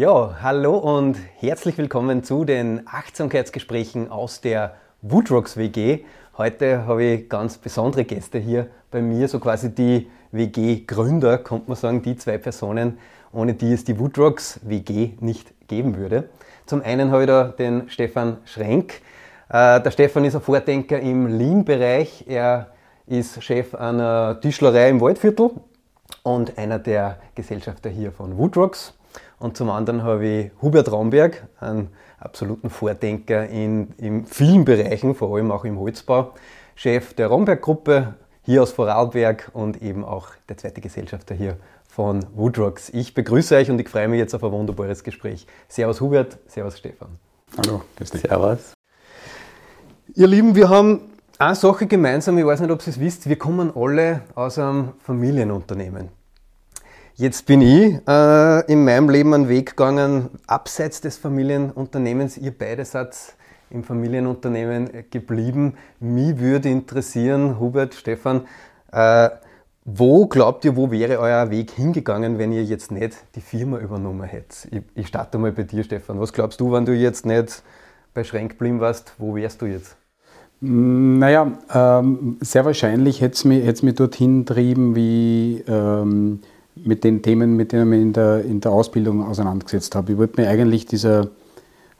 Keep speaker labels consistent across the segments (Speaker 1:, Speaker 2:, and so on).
Speaker 1: Ja, hallo und herzlich willkommen zu den Achtsamkeitsgesprächen aus der Woodrocks WG. Heute habe ich ganz besondere Gäste hier bei mir, so quasi die WG-Gründer, könnte man sagen, die zwei Personen, ohne die es die Woodrocks WG nicht geben würde. Zum einen habe ich da den Stefan Schrenk. Äh, der Stefan ist ein Vordenker im Lean-Bereich. Er ist Chef einer Tischlerei im Waldviertel und einer der Gesellschafter hier von Woodrocks. Und zum anderen habe ich Hubert Raumberg, einen absoluten Vordenker in, in vielen Bereichen, vor allem auch im Holzbau, Chef der Raumberg-Gruppe hier aus Vorarlberg und eben auch der zweite Gesellschafter hier von Woodrocks. Ich begrüße euch und ich freue mich jetzt auf ein wunderbares Gespräch. Servus Hubert, Servus Stefan.
Speaker 2: Hallo, grüß dich. Servus.
Speaker 1: Ihr Lieben, wir haben eine Sache gemeinsam, ich weiß nicht, ob ihr es wisst, wir kommen alle aus einem Familienunternehmen. Jetzt bin ich äh, in meinem Leben einen Weg gegangen, abseits des Familienunternehmens. Ihr beide seid im Familienunternehmen geblieben. Mich würde interessieren, Hubert, Stefan, äh, wo glaubt ihr, wo wäre euer Weg hingegangen, wenn ihr jetzt nicht die Firma übernommen hättet? Ich, ich starte mal bei dir, Stefan. Was glaubst du, wenn du jetzt nicht bei Schrenk geblieben warst, wo wärst du jetzt?
Speaker 2: Naja, ähm, sehr wahrscheinlich hätte es mich, mich dorthin getrieben, wie ähm, mit den Themen, mit denen ich mich in der, in der Ausbildung auseinandergesetzt habe. Ich wollte mir eigentlich dieser,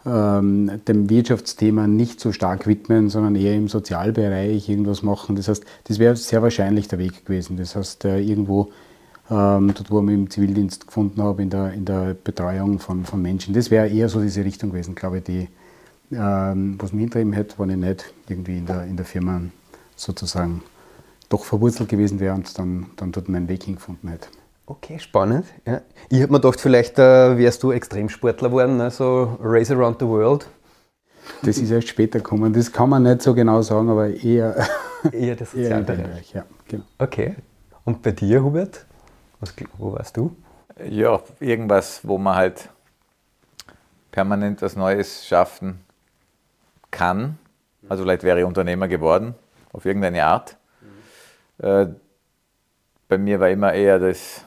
Speaker 2: ähm, dem Wirtschaftsthema nicht so stark widmen, sondern eher im Sozialbereich irgendwas machen. Das heißt, das wäre sehr wahrscheinlich der Weg gewesen. Das heißt, äh, irgendwo ähm, dort, wo ich mich im Zivildienst gefunden habe, in der, in der Betreuung von, von Menschen. Das wäre eher so diese Richtung gewesen, glaube ich, die, ähm, was mich hintrieben hätte, wenn ich nicht irgendwie in der, in der Firma sozusagen doch verwurzelt gewesen wäre und dann, dann dort meinen Weg hingefunden hätte.
Speaker 1: Okay, spannend. Ja. Ich habe mir gedacht, vielleicht äh, wärst du Extremsportler geworden, ne? so Race Around the World.
Speaker 2: Das ist erst später gekommen. Das kann man nicht so genau sagen, aber eher,
Speaker 1: eher der Sozialbereich.
Speaker 2: Ja, genau.
Speaker 1: Okay. Und bei dir, Hubert? Was, wo warst du?
Speaker 3: Ja, irgendwas, wo man halt permanent was Neues schaffen kann. Also vielleicht wäre ich Unternehmer geworden, auf irgendeine Art. Mhm. Äh, bei mir war immer eher das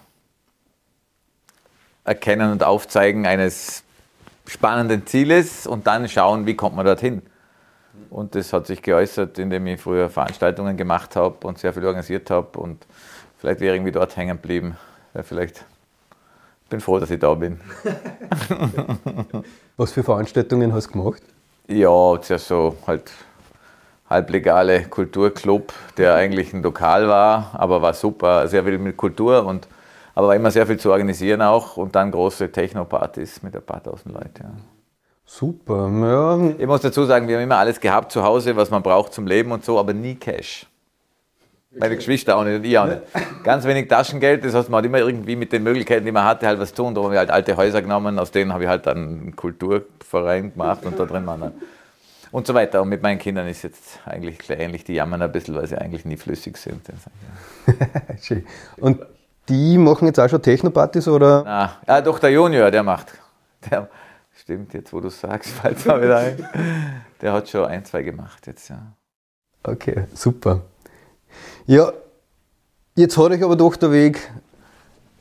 Speaker 3: Erkennen und Aufzeigen eines spannenden Zieles und dann schauen, wie kommt man dorthin. Und das hat sich geäußert, indem ich früher Veranstaltungen gemacht habe und sehr viel organisiert habe und vielleicht wäre ich irgendwie dort hängen geblieben. Ja, vielleicht bin froh, dass ich da bin.
Speaker 1: Was für Veranstaltungen hast du gemacht?
Speaker 3: Ja, zuerst so halt halblegale Kulturclub, der eigentlich ein Lokal war, aber war super, sehr viel mit Kultur und aber war immer sehr viel zu organisieren auch und dann große Techno-Partys mit ein paar tausend Leuten. Ja.
Speaker 1: Super, ja.
Speaker 3: Ich muss dazu sagen, wir haben immer alles gehabt zu Hause, was man braucht zum Leben und so, aber nie Cash. Meine Geschwister auch nicht und ich auch nicht. Ganz wenig Taschengeld, das heißt, man hat immer irgendwie mit den Möglichkeiten, die man hatte, halt was tun. Da haben wir halt alte Häuser genommen, aus denen habe ich halt dann einen Kulturverein gemacht und da drin waren dann und so weiter. Und mit meinen Kindern ist jetzt eigentlich ähnlich, die jammern ein bisschen, weil sie eigentlich nie flüssig sind.
Speaker 1: Schön. und die machen jetzt auch schon Techno-Partys oder?
Speaker 3: Na, ja, doch, der Junior, der macht. Der, stimmt, jetzt wo du sagst, fällt mir wieder ein. Der hat schon ein, zwei gemacht jetzt, ja.
Speaker 1: Okay, super. Ja, jetzt hat euch aber doch der Weg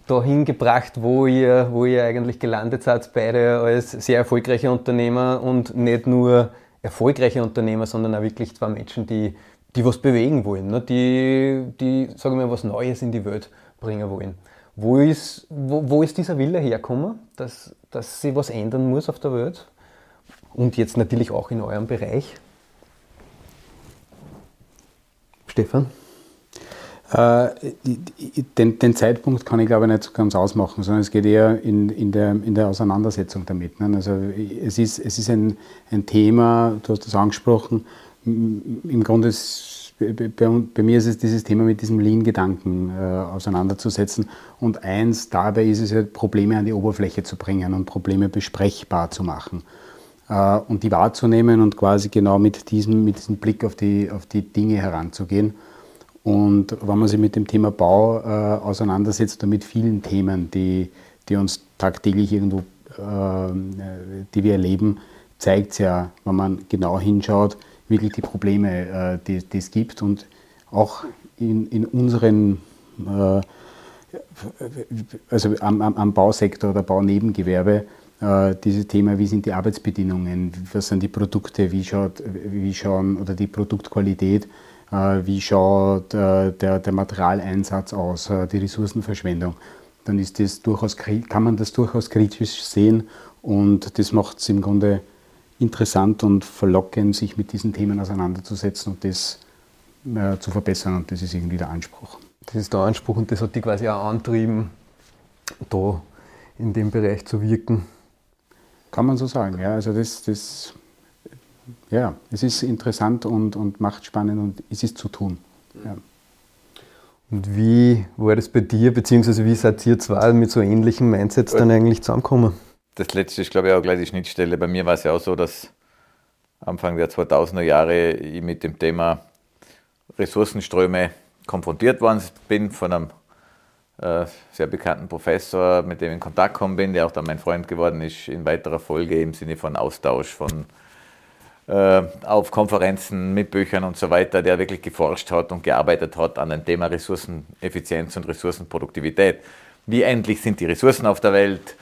Speaker 1: dahin gebracht, wo ihr, wo ihr eigentlich gelandet seid, beide als sehr erfolgreiche Unternehmer und nicht nur erfolgreiche Unternehmer, sondern auch wirklich zwei Menschen, die, die was bewegen wollen, ne? die, die, sagen wir, was Neues in die Welt bringen wollen. Wo ist, wo, wo ist dieser Wille hergekommen, dass, dass sich was ändern muss auf der Welt? Und jetzt natürlich auch in eurem Bereich. Stefan?
Speaker 2: Äh, den, den, Zeitpunkt kann ich glaube ich nicht so ganz ausmachen, sondern es geht eher in, in, der, in der Auseinandersetzung damit. Ne? Also es ist, es ist ein, ein Thema, du hast das angesprochen, im Grunde ist bei, bei, mir ist es dieses Thema mit diesem Lean-Gedanken äh, auseinanderzusetzen. Und eins dabei ist es ja, Probleme an die Oberfläche zu bringen und Probleme besprechbar zu machen. Äh, und die wahrzunehmen und quasi genau mit diesem, mit diesem Blick auf die, auf die Dinge heranzugehen. Und wenn man sich mit dem Thema Bau äh, auseinandersetzt, oder mit vielen Themen, die, die uns tagtäglich irgendwo, äh, die wir erleben, zeigt es ja, wenn man genau hinschaut, wirklich die Probleme, äh, die, die es gibt. Und auch in, in unseren, äh, also am, am, Bausektor oder Baunebengewerbe, äh, dieses Thema, wie sind die Arbeitsbedingungen, was sind die Produkte, wie schaut, wie schauen, oder die Produktqualität, wie schaut der, der Materialeinsatz aus, die Ressourcenverschwendung, dann ist das durchaus, kann man das durchaus kritisch sehen und das macht es im Grunde interessant und verlockend, sich mit diesen Themen auseinanderzusetzen und das äh, zu verbessern und das ist irgendwie der Anspruch.
Speaker 1: Das ist der Anspruch und das hat dich quasi auch antrieben, da in dem Bereich zu wirken.
Speaker 2: Kann man so sagen, ja. Also das, das ja, es ist interessant und, und macht spannend und es ist zu tun. Ja.
Speaker 1: Und wie war das bei dir, beziehungsweise wie seid ihr zwei mit so ähnlichen Mindsets dann eigentlich zusammengekommen?
Speaker 3: Das letzte ist, glaube ich, auch gleich die Schnittstelle. Bei mir war es ja auch so, dass Anfang der 2000er Jahre ich mit dem Thema Ressourcenströme konfrontiert worden bin von einem äh, sehr bekannten Professor, mit dem ich in Kontakt gekommen bin, der auch dann mein Freund geworden ist, in weiterer Folge im Sinne von Austausch, von äh, auf Konferenzen mit Büchern und so weiter, der wirklich geforscht hat und gearbeitet hat an dem Thema Ressourceneffizienz und Ressourcenproduktivität. Wie endlich sind die Ressourcen auf der Welt?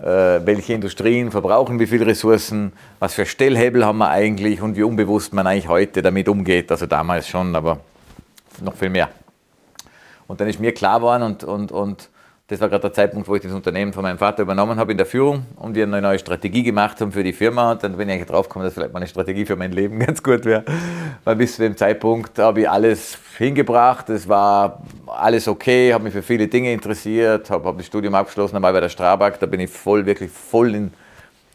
Speaker 3: Äh, welche Industrien verbrauchen wie viele Ressourcen? Was für Stellhebel haben wir eigentlich und wie unbewusst man eigentlich heute damit umgeht? Also damals schon, aber noch viel mehr. Und dann ist mir klar geworden und, und, und das war gerade der Zeitpunkt, wo ich das Unternehmen von meinem Vater übernommen habe in der Führung und wir eine neue Strategie gemacht haben für die Firma. Und dann bin ich eigentlich drauf gekommen, dass vielleicht meine Strategie für mein Leben ganz gut wäre. Weil bis zu dem Zeitpunkt habe ich alles hingebracht. Es war alles okay, habe mich für viele Dinge interessiert, habe, habe das Studium abgeschlossen, einmal bei der Strabag. Da bin ich voll, wirklich voll in,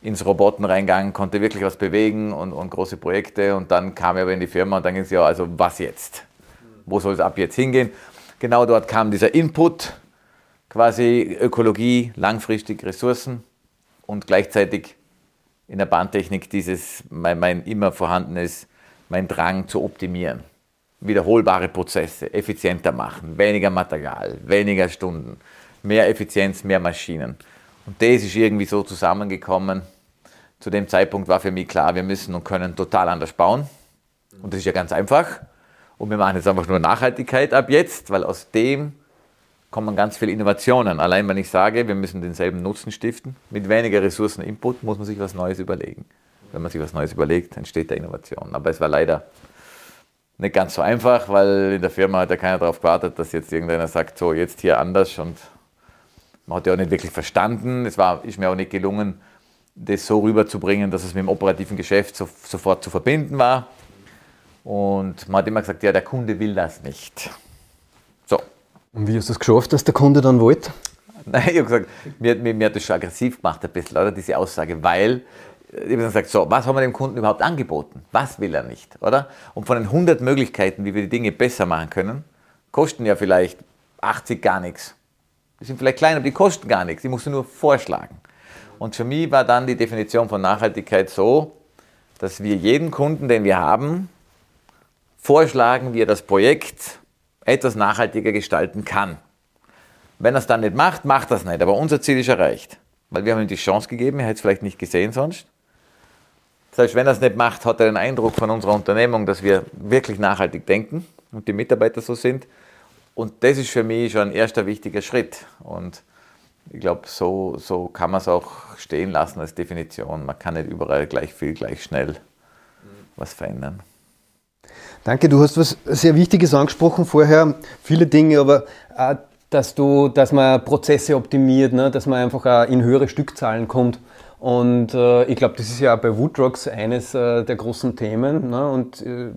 Speaker 3: ins Roboten reingegangen, konnte wirklich was bewegen und, und große Projekte. Und dann kam ich aber in die Firma und dann ging es ja, also was jetzt? Wo soll es ab jetzt hingehen? Genau dort kam dieser Input, quasi Ökologie, langfristig Ressourcen und gleichzeitig in der Bahntechnik dieses, mein, mein immer vorhandenes, mein Drang zu optimieren. Wiederholbare Prozesse, effizienter machen, weniger Material, weniger Stunden, mehr Effizienz, mehr Maschinen. Und das ist irgendwie so zusammengekommen. Zu dem Zeitpunkt war für mich klar, wir müssen und können total anders bauen. Und das ist ja ganz einfach. Und wir machen jetzt einfach nur Nachhaltigkeit ab jetzt, weil aus dem kommen ganz viele Innovationen. Allein wenn ich sage, wir müssen denselben Nutzen stiften, mit weniger Ressourcen-Input muss man sich was Neues überlegen. Wenn man sich was Neues überlegt, entsteht da Innovation. Aber es war leider nicht ganz so einfach, weil in der Firma hat ja keiner darauf gewartet, dass jetzt irgendeiner sagt, so jetzt hier anders und man hat ja auch nicht wirklich verstanden. Es war, ist mir auch nicht gelungen, das so rüberzubringen, dass es mit dem operativen Geschäft so, sofort zu verbinden war. Und man hat immer gesagt, ja, der Kunde will das nicht. So.
Speaker 1: Und wie hast du es geschafft, dass der Kunde dann wollte?
Speaker 3: Nein, ich habe gesagt, mir, mir, mir hat das schon aggressiv gemacht ein bisschen, oder, diese Aussage, weil ich habe dann gesagt, so, was haben wir dem Kunden überhaupt angeboten? Was will er nicht, oder? Und von den 100 Möglichkeiten, wie wir die Dinge besser machen können, kosten ja vielleicht 80 gar nichts. Die sind vielleicht klein, aber die kosten gar nichts. Die musst du nur vorschlagen. Und für mich war dann die Definition von Nachhaltigkeit so, dass wir jeden Kunden, den wir haben, vorschlagen, wie er das Projekt etwas nachhaltiger gestalten kann. Wenn er es dann nicht macht, macht es nicht. Aber unser Ziel ist erreicht. Weil wir haben ihm die Chance gegeben, er hätte es vielleicht nicht gesehen sonst. Das heißt, wenn er es nicht macht, hat er den Eindruck von unserer Unternehmung, dass wir wirklich nachhaltig denken und die Mitarbeiter so sind. Und das ist für mich schon ein erster wichtiger Schritt. Und ich glaube, so, so kann man es auch stehen lassen als Definition. Man kann nicht überall gleich viel, gleich schnell was verändern.
Speaker 1: Danke, du hast was sehr Wichtiges angesprochen vorher. Viele Dinge, aber auch, dass, du, dass man Prozesse optimiert, ne? dass man einfach auch in höhere Stückzahlen kommt. Und äh, ich glaube, das ist ja auch bei Woodrocks eines äh, der großen Themen. Ne? Und äh,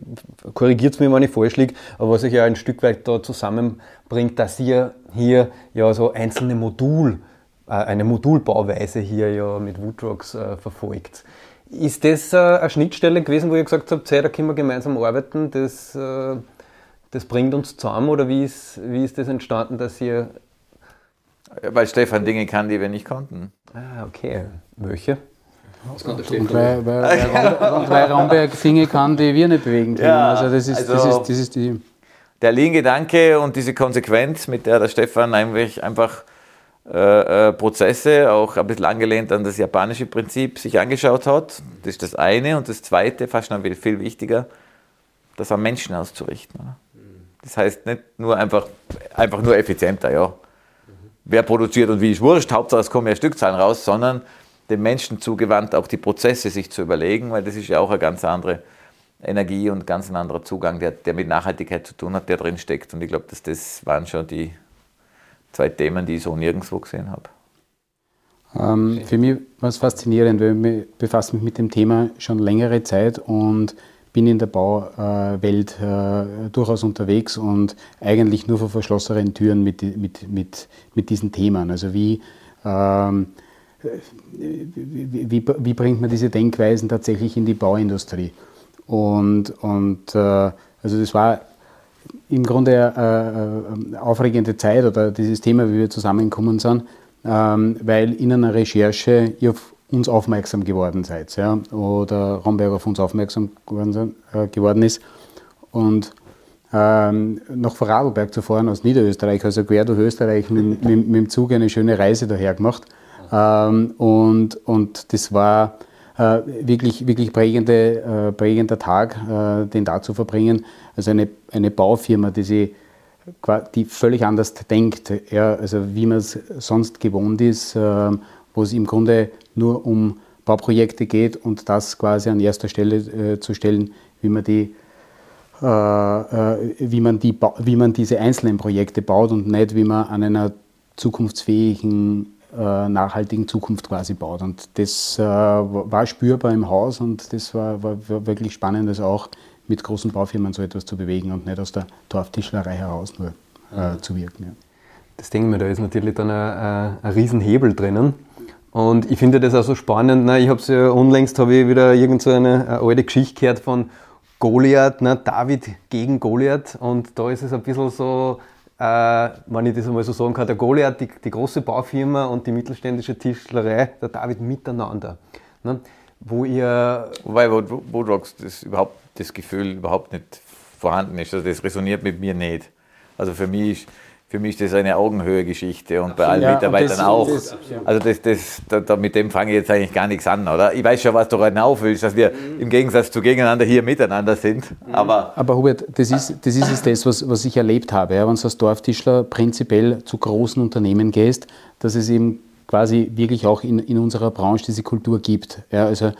Speaker 1: korrigiert es mir, wenn ich falsch aber was sich ja ein Stück weit da zusammenbringt, dass ihr hier ja so einzelne Modul, äh, eine Modulbauweise hier ja mit Woodrocks äh, verfolgt. Ist das äh, eine Schnittstelle gewesen, wo ihr gesagt habt, hey, da können wir gemeinsam arbeiten, das, äh, das bringt uns zusammen oder wie ist, wie ist das entstanden, dass ihr...
Speaker 3: Weil Stefan Dinge kann, die wir nicht konnten.
Speaker 1: Ah, okay. Welche?
Speaker 2: Und weil, weil, weil, weil Raumberg Dinge kann, die wir nicht bewegen können. Ja, also das ist, also das ist, das ist die...
Speaker 3: Der Lean-Gedanke und diese Konsequenz, mit der der Stefan einfach, einfach äh, äh, Prozesse, auch ein bisschen angelehnt an das japanische Prinzip, sich angeschaut hat. Das ist das eine. Und das zweite, fast noch viel wichtiger, das am Menschen auszurichten. Das heißt nicht nur einfach, einfach nur effizienter, ja. Wer produziert und wie ist wurscht, Hauptsache es kommen mehr Stückzahlen raus, sondern dem Menschen zugewandt, auch die Prozesse sich zu überlegen, weil das ist ja auch eine ganz andere Energie und ganz ein anderer Zugang, der, der mit Nachhaltigkeit zu tun hat, der drin steckt. Und ich glaube, dass das waren schon die zwei Themen, die ich so nirgendwo gesehen habe.
Speaker 2: Ähm, für mich war es faszinierend, weil ich befasse mich mit dem Thema schon längere Zeit und bin in der Bauwelt äh, durchaus unterwegs und eigentlich nur vor verschlossenen Türen mit, mit, mit, mit diesen Themen. Also wie, ähm, wie, wie, wie, bringt man diese Denkweisen tatsächlich in die Bauindustrie? Und, und äh, also das war im Grunde eine, eine aufregende Zeit oder dieses Thema, wie wir zusammengekommen sind, ähm, weil in einer Recherche ihr auf uns aufmerksam geworden seid ja, oder Romberg auf uns aufmerksam geworden, äh, geworden ist. Und ähm, nach Vorarlberg zu fahren aus Niederösterreich, also quer durch Österreich mit, mit, mit dem Zug eine schöne Reise daher gemacht. Ähm, und, und das war äh, wirklich, wirklich prägende, äh, prägender Tag, äh, den da zu verbringen. Also eine, eine Baufirma, die, sie, die völlig anders denkt, ja, also wie man es sonst gewohnt ist, ähm, wo es im Grunde nur um Bauprojekte geht und das quasi an erster Stelle äh, zu stellen, wie man die äh, äh, wie, man die, wie man diese einzelnen Projekte baut und nicht, wie man an einer zukunftsfähigen, äh, nachhaltigen Zukunft quasi baut. Und das äh, war spürbar im Haus und das war, war, war, wirklich spannend, das auch mit großen Baufirmen so etwas zu bewegen und nicht aus der Dorftischlerei heraus nur äh, zu wirken. Ja.
Speaker 1: Das denke ich mir, da ist natürlich dann ein, ein Riesenhebel drinnen. Und ich finde das auch so spannend. Ne? Ich habe es ja unlängst habe ich wieder irgend so eine, eine, alte Geschichte gehört von Goliath, ne? David gegen Goliath. Und da ist es ein bisschen so, äh, wenn ich das einmal so sagen kann, der Goliath, die, die große Baufirma und die mittelständische Tischlerei, der David miteinander. Ne? Wo ihr.
Speaker 3: Wobei Woodrocks das überhaupt das Gefühl überhaupt nicht vorhanden ist. Also das resoniert mit mir nicht. Also für mich ist für mich ist das eine Augenhöhe-Geschichte und bei allen ja, Mitarbeitern das, auch. Das. Also das, das, da, da, mit dem fange ich jetzt eigentlich gar nichts an, oder? Ich weiß schon, was du heute aufwillst, dass wir mhm. im Gegensatz zu gegeneinander hier miteinander sind.
Speaker 2: Mhm. Aber, aber Hubert, das ist, das ist es das, was, was ich erlebt habe. Ja, wenn du als Dorftischler prinzipiell zu großen Unternehmen gehst, dass es eben quasi wirklich auch in, in unserer Branche diese Kultur gibt. Ja, also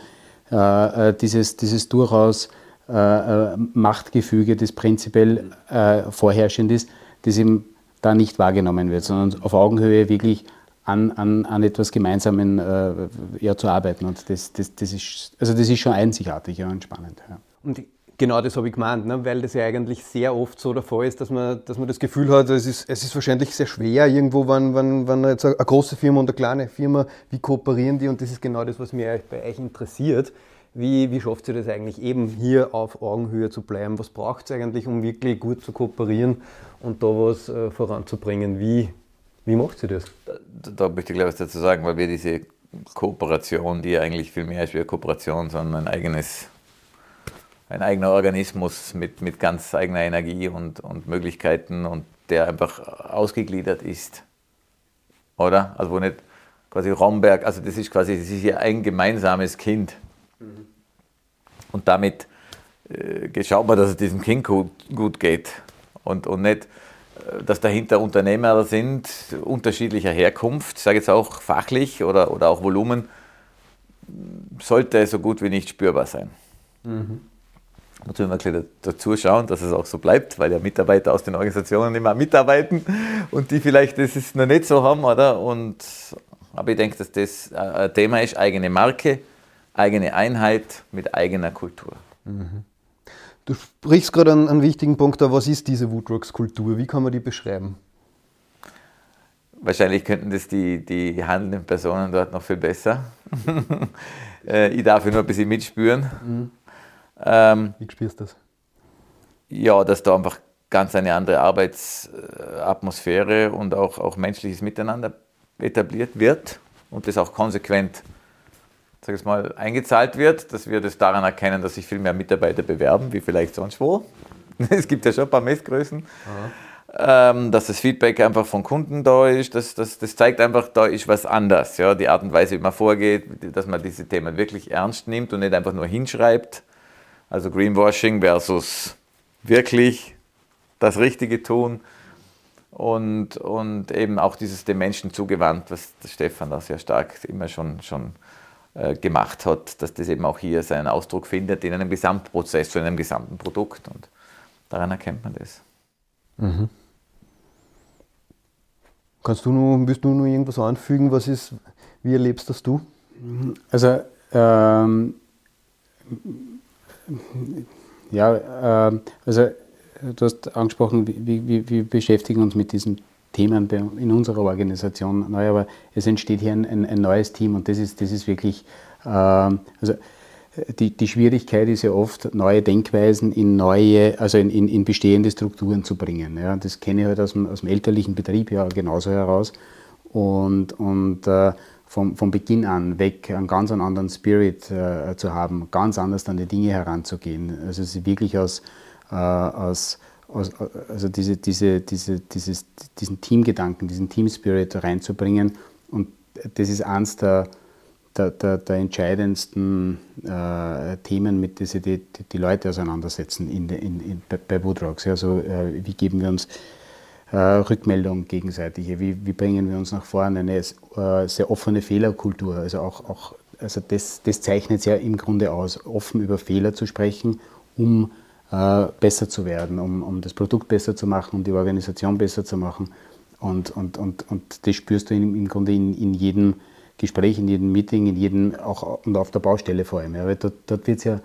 Speaker 2: äh, äh dieses, dieses durchaus äh, äh, Machtgefüge, das prinzipiell äh, vorherrschend ist, das eben da nicht wahrgenommen wird, sondern auf Augenhöhe wirklich an, an, an etwas Gemeinsamen äh, ja, zu arbeiten. Und das, das, das, ist, also das ist schon einzigartig ja, und spannend. Ja.
Speaker 1: Und genau das habe ich gemeint, ne? weil das ja eigentlich sehr oft so der Fall ist, dass man, dass man das Gefühl hat, es ist, es ist wahrscheinlich sehr schwer irgendwo, wenn, wenn, wenn jetzt eine große Firma und eine kleine Firma, wie kooperieren die? Und das ist genau das, was mich bei euch interessiert. Wie, wie schafft ihr das eigentlich eben hier auf Augenhöhe zu bleiben? Was braucht es eigentlich, um wirklich gut zu kooperieren und da was äh, voranzubringen? Wie, wie macht ihr das?
Speaker 3: Da, da möchte ich gleich was dazu sagen, weil wir diese Kooperation, die eigentlich viel mehr ist wie eine Kooperation, sondern ein eigenes, ein eigener Organismus mit, mit ganz eigener Energie und, und Möglichkeiten und der einfach ausgegliedert ist. Oder? Also wo nicht quasi Romberg, also das ist quasi, das ist ja ein gemeinsames Kind. Mhm. Und damit äh, schaut man, dass es diesem Kind gut, gut geht. Und, und nicht, äh, dass dahinter Unternehmer sind, unterschiedlicher Herkunft, ich sage jetzt auch fachlich oder, oder auch Volumen, sollte so gut wie nicht spürbar sein. Mhm. Natürlich mal dazu schauen, dass es auch so bleibt, weil ja Mitarbeiter aus den Organisationen immer mitarbeiten und die vielleicht das ist noch nicht so haben, oder? Und, aber ich denke, dass das ein Thema ist, eigene Marke, eigene Einheit mit eigener Kultur. Mhm.
Speaker 1: Du sprichst gerade einen, einen wichtigen Punkt da. Was ist diese Woodrocks-Kultur? Wie kann man die beschreiben?
Speaker 3: Wahrscheinlich könnten das die, die handelnden Personen dort noch viel besser. Äh, ich darf nur ein bisschen mitspüren. Mhm.
Speaker 1: Ähm, Wie spürst du das?
Speaker 3: Ja, dass da einfach ganz eine andere Arbeitsatmosphäre und auch, auch menschliches Miteinander etabliert wird und das auch konsequent sag ich mal, eingezahlt wird, dass wir das daran erkennen, dass sich viel mehr Mitarbeiter bewerben, wie vielleicht sonst wo. Es gibt ja schon ein paar Messgrößen. Ähm, dass das Feedback einfach von Kunden da ist, das, das, das zeigt einfach, da ist was anders. Ja? Die Art und Weise, wie man vorgeht, dass man diese Themen wirklich ernst nimmt und nicht einfach nur hinschreibt. Also Greenwashing versus wirklich das Richtige tun und, und eben auch dieses dem Menschen zugewandt, was Stefan da sehr stark immer schon, schon gemacht hat, dass das eben auch hier seinen Ausdruck findet in einem Gesamtprozess, in einem gesamten Produkt. Und daran erkennt man das. Mhm.
Speaker 1: Kannst du noch, willst du noch irgendwas anfügen? Was ist, wie erlebst das du?
Speaker 2: Also, ähm, ja, äh, also du hast angesprochen, wie, wie, wir beschäftigen uns mit diesen Themen in unserer Organisation neu, aber es entsteht hier ein, ein, ein neues Team und das ist, das ist wirklich, äh, also die, die Schwierigkeit ist ja oft, neue Denkweisen in neue, also in, in, in bestehende Strukturen zu bringen. Ja. Das kenne ich halt aus dem, aus dem elterlichen Betrieb ja genauso heraus. Und, und äh, vom, vom Beginn an weg einen ganz anderen Spirit äh, zu haben, ganz anders an die Dinge heranzugehen. Also es ist wirklich aus, äh, aus also diese, diese, diese, dieses, diesen Teamgedanken, diesen Team-Spirit reinzubringen. Und das ist eins der, der, der, der entscheidendsten äh, Themen, mit denen sich die, die, die, Leute auseinandersetzen in, in, in, bei Woodrocks. Also äh, wie geben wir uns äh, Rückmeldung gegenseitig, wie, wie, bringen wir uns nach vorne, eine äh, sehr offene Fehlerkultur. Also auch, auch also das, das zeichnet es ja im Grunde aus, offen über Fehler zu sprechen, um äh, besser zu werden, um, um das Produkt besser zu machen, um die Organisation besser zu machen. Und, und, und, und das spürst du in, im Grunde in, in jedem Gespräch, in jedem Meeting, in jedem, auch und auf der Baustelle vor allem. Ja, weil dort, dort wird es ja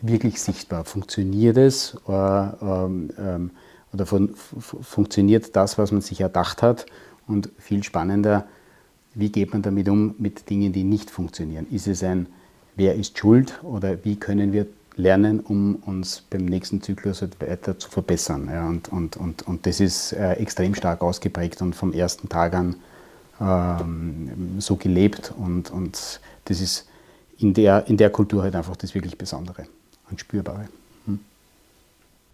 Speaker 2: wirklich sichtbar. Funktioniert es oder, ähm, ähm, oder fun funktioniert das, was man sich erdacht hat? Und viel spannender, wie geht man damit um mit Dingen, die nicht funktionieren? Ist es ein, wer ist schuld oder wie können wir lernen, um uns beim nächsten Zyklus weiter zu verbessern? Ja, und, und, und, und das ist äh, extrem stark ausgeprägt und vom ersten Tag an ähm, so gelebt und, und das ist in der, in der Kultur halt einfach das wirklich Besondere und Spürbare. Hm.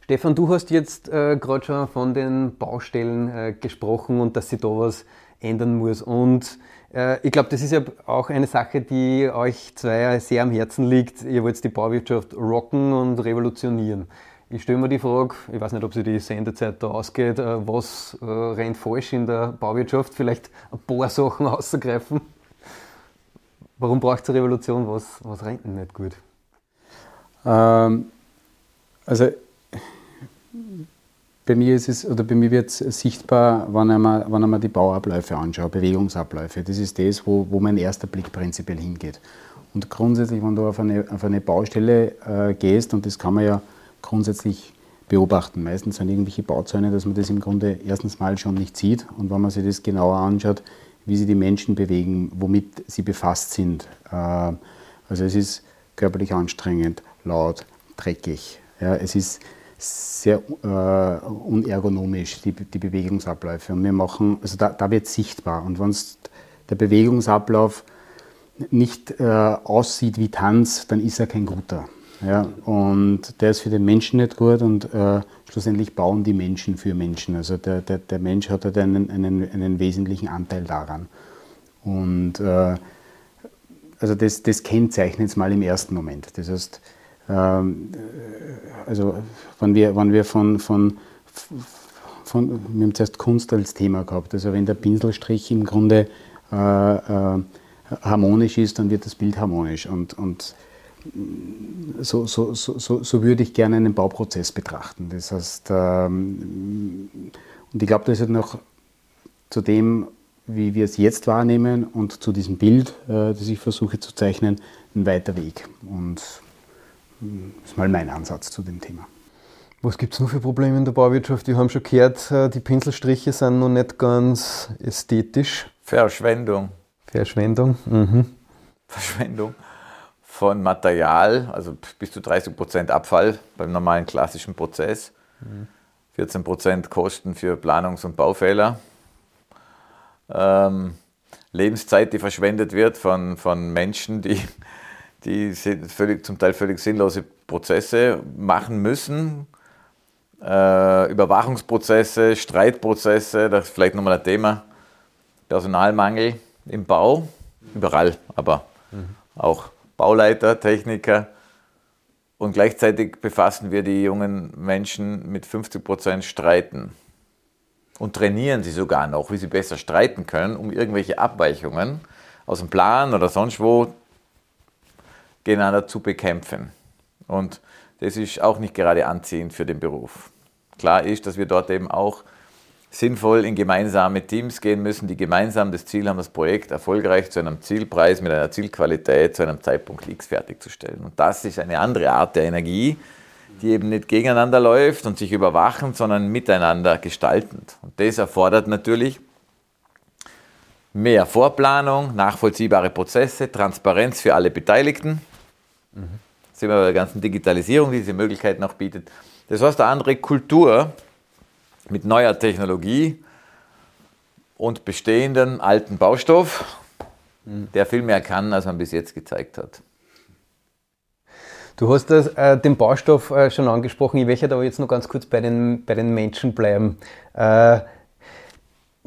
Speaker 1: Stefan, du hast jetzt äh, gerade schon von den Baustellen äh, gesprochen und dass sich da was ändern muss. Und ich glaube, das ist ja auch eine Sache, die euch zwei sehr am Herzen liegt. Ihr wollt die Bauwirtschaft rocken und revolutionieren. Ich stelle mir die Frage, ich weiß nicht, ob sich die Sendezeit da ausgeht, äh, was äh, rennt falsch in der Bauwirtschaft? Vielleicht ein paar Sachen auszugreifen. Warum braucht es eine Revolution? Was, was rennt denn nicht gut?
Speaker 2: Ähm, also bei mir ist es, oder bei mir wird es sichtbar, wenn ich, mir, wenn ich mir die Bauabläufe anschaue, Bewegungsabläufe. Das ist das, wo, wo mein erster Blick prinzipiell hingeht. Und grundsätzlich, wenn du auf eine, auf eine Baustelle äh, gehst, und das kann man ja grundsätzlich beobachten. Meistens sind irgendwelche Bauzäune, dass man das im Grunde erstens mal schon nicht sieht und wenn man sich das genauer anschaut, wie sich die Menschen bewegen, womit sie befasst sind. Äh, also es ist körperlich anstrengend, laut, dreckig. Ja, es ist sehr äh, unergonomisch, die, die, Bewegungsabläufe. Und wir machen, also da, da wird sichtbar. Und wenn der Bewegungsablauf nicht äh, aussieht wie Tanz, dann ist er kein guter. Ja, und der ist für den Menschen nicht gut und äh, schlussendlich bauen die Menschen für Menschen. Also der, der, der Mensch hat halt einen, einen, einen wesentlichen Anteil daran. Und äh, also das, das kennzeichnet es mal im ersten Moment. Das heißt, also wenn wir, wenn wir von, von, von, wir haben zuerst Kunst als Thema gehabt, also wenn der Pinselstrich im Grunde äh, äh, harmonisch ist, dann wird das Bild harmonisch. Und, und so, so, so, so, würde ich gerne einen Bauprozess betrachten. Das heißt, ähm, und ich glaube, das ist noch zu dem, wie wir es jetzt wahrnehmen und zu diesem Bild, äh, das ich versuche zu zeichnen, ein weiter Weg. Und das ist mal mein Ansatz zu dem Thema.
Speaker 1: Was gibt es noch für Probleme in der Bauwirtschaft? Wir haben schon gehört, äh, die Pinselstriche sind noch nicht ganz ästhetisch.
Speaker 3: Verschwendung.
Speaker 1: Verschwendung. Mhm.
Speaker 3: Verschwendung von Material, also bis zu 30 Prozent Abfall beim normalen klassischen Prozess, 14 Prozent Kosten für Planungs- und Baufehler, ähm, Lebenszeit, die verschwendet wird von, von Menschen, die, die völlig, zum Teil völlig sinnlose Prozesse machen müssen, äh, Überwachungsprozesse, Streitprozesse, das ist vielleicht nochmal ein Thema, Personalmangel im Bau, überall, aber mhm. auch Bauleiter, Techniker. Und gleichzeitig befassen wir die jungen Menschen mit 50 Prozent Streiten und trainieren sie sogar noch, wie sie besser streiten können, um irgendwelche Abweichungen aus dem Plan oder sonst wo gegeneinander zu bekämpfen. Und das ist auch nicht gerade anziehend für den Beruf. Klar ist, dass wir dort eben auch sinnvoll in gemeinsame Teams gehen müssen, die gemeinsam das Ziel haben, das Projekt erfolgreich zu einem Zielpreis mit einer Zielqualität zu einem Zeitpunkt X fertigzustellen. Und das ist eine andere Art der Energie, die eben nicht gegeneinander läuft und sich überwachend, sondern miteinander gestaltend. Und das erfordert natürlich mehr Vorplanung, nachvollziehbare Prozesse, Transparenz für alle Beteiligten. Mhm. Sind wir bei der ganzen Digitalisierung, die diese Möglichkeiten auch bietet. Das heißt, eine andere Kultur mit neuer Technologie und bestehenden alten Baustoff, mhm. der viel mehr kann, als man bis jetzt gezeigt hat.
Speaker 1: Du hast das, äh, den Baustoff äh, schon angesprochen. Ich möchte aber jetzt noch ganz kurz bei den, bei den Menschen bleiben. Äh,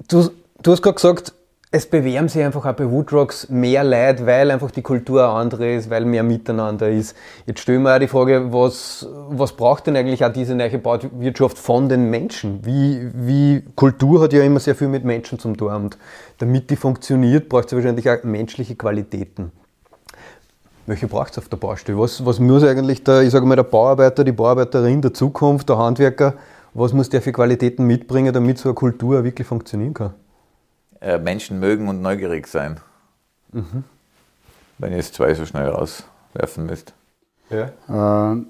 Speaker 1: du, du hast gerade gesagt, es bewerben sich einfach auch bei Woodrocks mehr Leute, weil einfach die Kultur eine andere ist, weil mehr Miteinander ist. Jetzt stellen wir auch die Frage, was, was braucht denn eigentlich auch diese neue Bauwirtschaft von den Menschen? Wie, wie, Kultur hat ja immer sehr viel mit Menschen zum tun und damit die funktioniert, braucht sie wahrscheinlich auch menschliche Qualitäten. Welche braucht es auf der Baustelle? Was, was muss eigentlich der, ich sage mal, der Bauarbeiter, die Bauarbeiterin der Zukunft, der Handwerker, was muss der für Qualitäten mitbringen, damit so eine Kultur wirklich funktionieren kann?
Speaker 3: Äh, Menschen mögen und neugierig sein. Mhm. Wenn ihr es zwei so schnell rauswerfen müsst.
Speaker 2: Ja. Äh,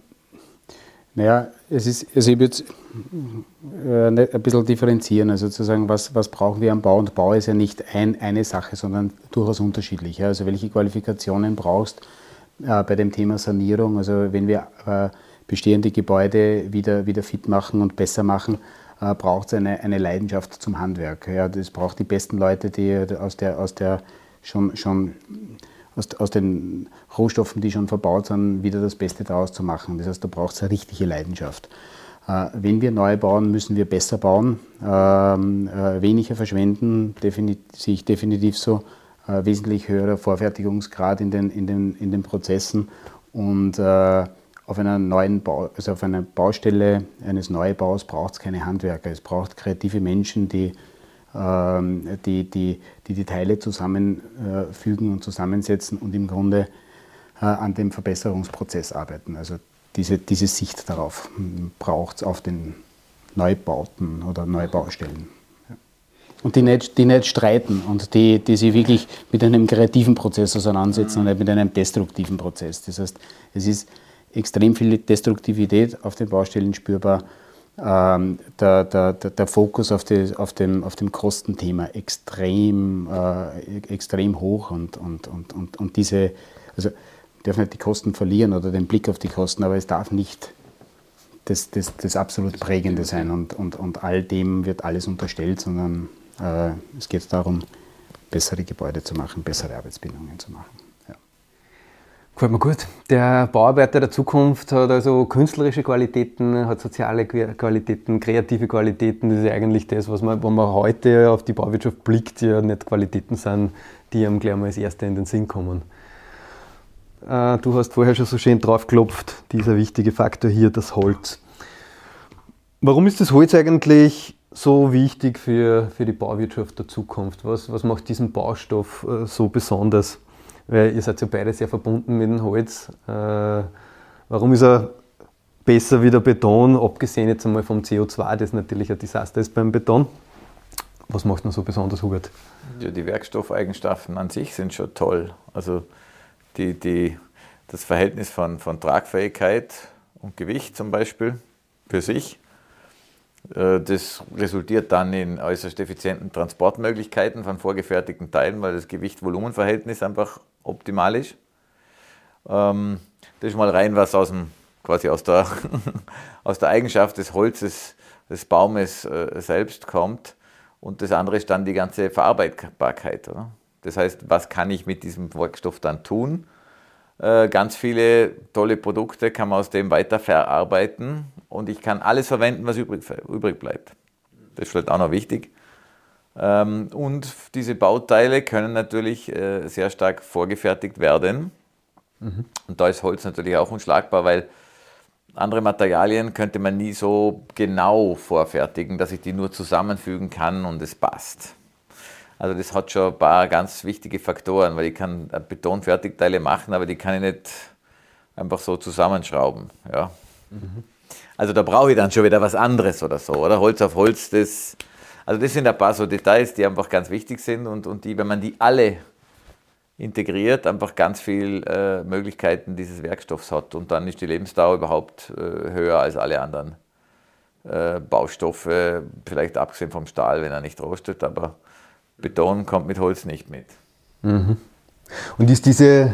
Speaker 2: naja, es ist, also ich würde äh, ein bisschen differenzieren, also zu sagen, was, was brauchen wir am Bau? Und Bau ist ja nicht ein, eine Sache, sondern durchaus unterschiedlich. Also welche Qualifikationen brauchst äh, bei dem Thema Sanierung? Also wenn wir äh, bestehende Gebäude wieder, wieder fit machen und besser machen, braucht es eine, eine Leidenschaft zum Handwerk. Ja, das braucht die besten Leute, die aus der, aus der schon, schon aus, aus den Rohstoffen, die schon verbaut sind, wieder das Beste daraus zu machen. Das heißt, da braucht es eine richtige Leidenschaft. Äh, wenn wir neu bauen, müssen wir besser bauen, ähm, äh, weniger verschwenden, sehe ich definitiv so, äh, wesentlich höherer Vorfertigungsgrad in den, in den, in den Prozessen und äh, auf einer neuen Bau, also auf einer Baustelle eines Neubaus braucht es keine Handwerker. Es braucht kreative Menschen, die ähm, die, die, die die Teile zusammenfügen und zusammensetzen und im Grunde äh, an dem Verbesserungsprozess arbeiten. Also diese, diese Sicht darauf braucht es auf den Neubauten oder Neubaustellen. Und die nicht, die nicht streiten und die, die sich wirklich mit einem kreativen Prozess auseinandersetzen und nicht mit einem destruktiven Prozess. Das heißt, es ist extrem viel Destruktivität auf den Baustellen spürbar. Ähm, der, der, der, Fokus auf, die, auf, dem, auf dem Kostenthema extrem, äh, extrem hoch und, und, und, und, und diese, also dürfen nicht die Kosten verlieren oder den Blick auf die Kosten, aber es darf nicht das, das, das absolut Prägende sein und, und, und all dem wird alles unterstellt, sondern äh, es geht darum, bessere Gebäude zu machen, bessere Arbeitsbindungen zu machen.
Speaker 1: Gefällt mir gut. Der Bauarbeiter der Zukunft hat also künstlerische Qualitäten, hat soziale Qualitäten, kreative Qualitäten. Das ist eigentlich das, was man, wenn man heute auf die Bauwirtschaft blickt, ja nicht Qualitäten sind, die einem gleich mal als Erste in den Sinn kommen. Äh, du hast vorher schon so schön draufgeklopft, dieser wichtige Faktor hier, das Holz. Warum ist das Holz eigentlich so wichtig für, für die Bauwirtschaft der Zukunft? Was, was macht diesen Baustoff äh, so besonders? Weil ihr seid ja beide sehr verbunden mit dem Holz. Äh, warum ist er besser wie der Beton, abgesehen jetzt einmal vom CO2, das natürlich ein Desaster ist beim Beton? Was macht man so besonders, Hubert?
Speaker 3: Ja, die Werkstoffeigenschaften an sich sind schon toll. Also die, die, das Verhältnis von, von Tragfähigkeit und Gewicht zum Beispiel für sich äh, das resultiert dann in äußerst effizienten Transportmöglichkeiten von vorgefertigten Teilen, weil das Gewicht-Volumen-Verhältnis einfach optimal ist. Ähm, das ist mal rein was aus dem, quasi aus der, aus der Eigenschaft des Holzes, des Baumes äh, selbst kommt. Und das andere ist dann die ganze Verarbeitbarkeit. Das heißt, was kann ich mit diesem Werkstoff dann tun? Äh, ganz viele tolle Produkte kann man aus dem weiterverarbeiten und ich kann alles verwenden, was übrig, übrig bleibt. Das ist vielleicht auch noch wichtig. Ähm, und diese Bauteile können natürlich äh, sehr stark vorgefertigt werden. Mhm. Und da ist Holz natürlich auch unschlagbar, weil andere Materialien könnte man nie so genau vorfertigen, dass ich die nur zusammenfügen kann und es passt. Also das hat schon ein paar ganz wichtige Faktoren, weil ich kann Betonfertigteile machen, aber die kann ich nicht einfach so zusammenschrauben. Ja. Mhm. Also da brauche ich dann schon wieder was anderes oder so, oder? Holz auf Holz, das, also das sind ein paar so Details, die einfach ganz wichtig sind und, und die, wenn man die alle integriert, einfach ganz viel äh, Möglichkeiten dieses Werkstoffs hat und dann ist die Lebensdauer überhaupt äh, höher als alle anderen äh, Baustoffe, vielleicht abgesehen vom Stahl, wenn er nicht rostet, aber Beton kommt mit Holz nicht mit.
Speaker 1: Mhm. Und ist diese,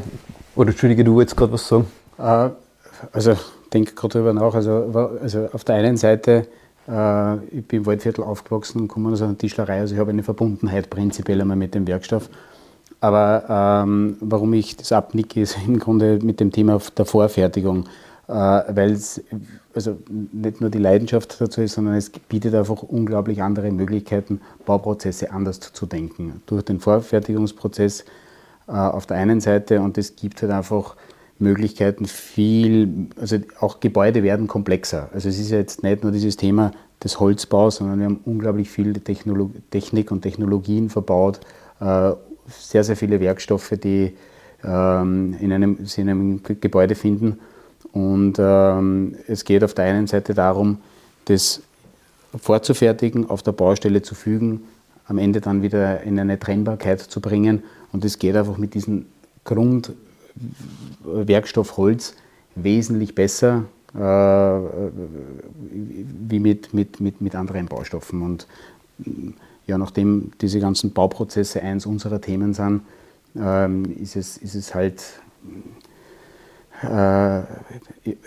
Speaker 1: oder Entschuldige, du wolltest gerade was sagen?
Speaker 2: Äh, also ich denke gerade darüber nach, also, also auf der einen Seite, ich bin im Waldviertel aufgewachsen und komme aus einer Tischlerei, also ich habe eine Verbundenheit prinzipiell einmal mit dem Werkstoff. Aber ähm, warum ich das abnicke, ist im Grunde mit dem Thema der Vorfertigung, äh, weil es also nicht nur die Leidenschaft dazu ist, sondern es bietet einfach unglaublich andere Möglichkeiten, Bauprozesse anders zu denken. Durch den Vorfertigungsprozess äh, auf der einen Seite und es gibt halt einfach Möglichkeiten, viel, also auch Gebäude werden komplexer. Also es ist ja jetzt nicht nur dieses Thema des Holzbaus, sondern wir haben unglaublich viel Technolog Technik und Technologien verbaut, äh, sehr, sehr viele Werkstoffe, die ähm, in einem, sie in einem Gebäude finden. Und ähm, es geht auf der einen Seite darum, das vorzufertigen, auf der Baustelle zu fügen, am Ende dann wieder in eine Trennbarkeit zu bringen. Und es geht einfach mit diesem Grundwerkstoff Holz wesentlich besser äh, wie mit, mit, mit, mit anderen Baustoffen. Und ja, nachdem diese ganzen Bauprozesse eins unserer Themen sind, ähm, ist, es, ist es halt, äh,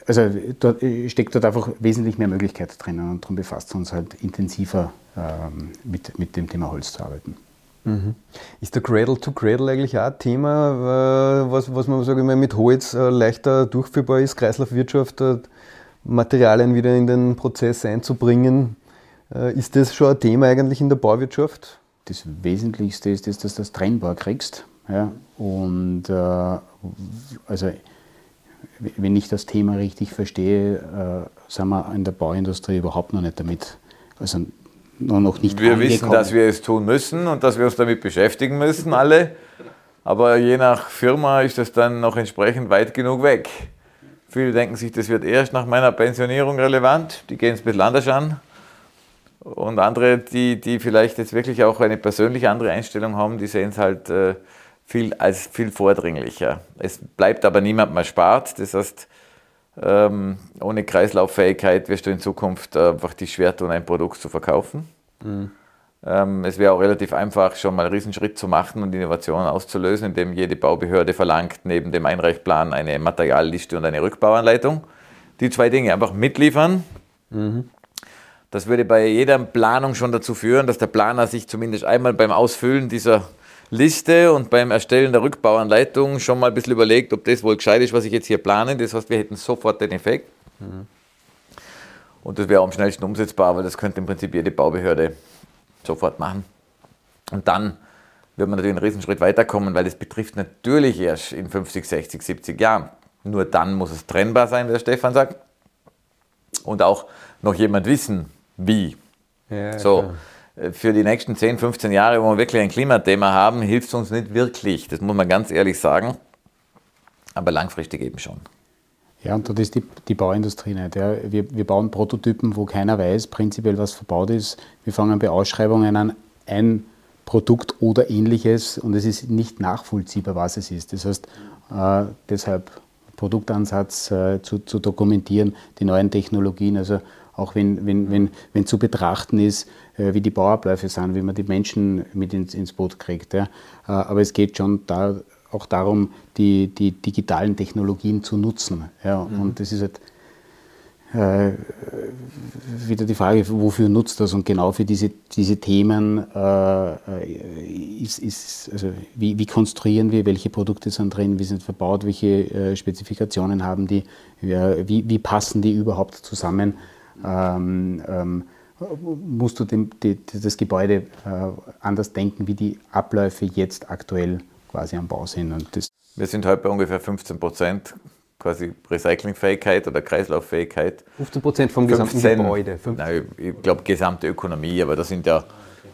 Speaker 2: also dort steckt dort einfach wesentlich mehr Möglichkeit drinnen und darum befasst uns halt intensiver ähm, mit, mit dem Thema Holz zu arbeiten.
Speaker 1: Mhm. Ist der Cradle to Cradle eigentlich auch ein Thema, äh, was, was man ich mal, mit Holz äh, leichter durchführbar ist, Kreislaufwirtschaft, äh, Materialien wieder in den Prozess einzubringen? Ist das schon ein Thema eigentlich in der Bauwirtschaft?
Speaker 2: Das Wesentlichste ist, dass du das trennbar kriegst. Ja? Und äh, also, wenn ich das Thema richtig verstehe, äh, sind wir in der Bauindustrie überhaupt noch nicht damit, also noch nicht
Speaker 3: Wir wissen, dass wir es tun müssen und dass wir uns damit beschäftigen müssen, alle. Aber je nach Firma ist das dann noch entsprechend weit genug weg. Viele denken sich, das wird erst nach meiner Pensionierung relevant. Die gehen es ein bisschen anders an. Und andere, die, die vielleicht jetzt wirklich auch eine persönliche andere Einstellung haben, die sehen es halt äh, viel, als viel vordringlicher. Es bleibt aber niemand mehr spart. Das heißt, ähm, ohne Kreislauffähigkeit wirst du in Zukunft einfach die schwer tun, ein Produkt zu verkaufen. Mhm. Ähm, es wäre auch relativ einfach, schon mal einen Riesenschritt zu machen und Innovationen auszulösen, indem jede Baubehörde verlangt, neben dem Einreichplan eine Materialliste und eine Rückbauanleitung. Die zwei Dinge einfach mitliefern. Mhm das würde bei jeder Planung schon dazu führen, dass der Planer sich zumindest einmal beim Ausfüllen dieser Liste und beim Erstellen der Rückbauanleitung schon mal ein bisschen überlegt, ob das wohl gescheit ist, was ich jetzt hier plane. Das heißt, wir hätten sofort den Effekt. Mhm. Und das wäre am schnellsten umsetzbar, weil das könnte im Prinzip jede Baubehörde sofort machen. Und dann wird man natürlich einen Riesenschritt weiterkommen, weil das betrifft natürlich erst in 50, 60, 70 Jahren. Nur dann muss es trennbar sein, wie der Stefan sagt. Und auch noch jemand wissen, wie. Ja, so, klar. Äh, für die nächsten 10, 15 Jahre, wo wir wirklich ein Klimathema haben, hilft es uns nicht wirklich. Das muss man ganz ehrlich sagen. Aber langfristig eben schon.
Speaker 2: Ja, und das ist die, die Bauindustrie nicht. Ja. Wir, wir bauen Prototypen, wo keiner weiß prinzipiell, was verbaut ist. Wir fangen bei Ausschreibungen an, ein Produkt oder ähnliches und es ist nicht nachvollziehbar, was es ist. Das heißt, äh, deshalb Produktansatz äh, zu, zu dokumentieren, die neuen Technologien. Also auch wenn, wenn, wenn, wenn zu betrachten ist, äh, wie die Bauabläufe sind, wie man die Menschen mit ins, ins Boot kriegt. Ja. Äh, aber es geht schon da, auch darum, die, die digitalen Technologien zu nutzen. Ja. Mhm. Und das ist halt äh, wieder die Frage, wofür nutzt das? Und genau für diese, diese Themen äh, ist, ist also wie, wie, konstruieren wir, welche Produkte sind drin, wie sind verbaut, welche äh, Spezifikationen haben die, wie, wie passen die überhaupt zusammen? Ähm, ähm, musst du dem, die, das Gebäude äh, anders denken, wie die Abläufe jetzt aktuell quasi am Bau sind. Und das
Speaker 3: Wir sind heute bei ungefähr 15 Prozent quasi Recyclingfähigkeit oder Kreislauffähigkeit.
Speaker 1: 15 Prozent vom gesamten 15, Gebäude?
Speaker 3: Nein, ich glaube gesamte Ökonomie, aber da sind ja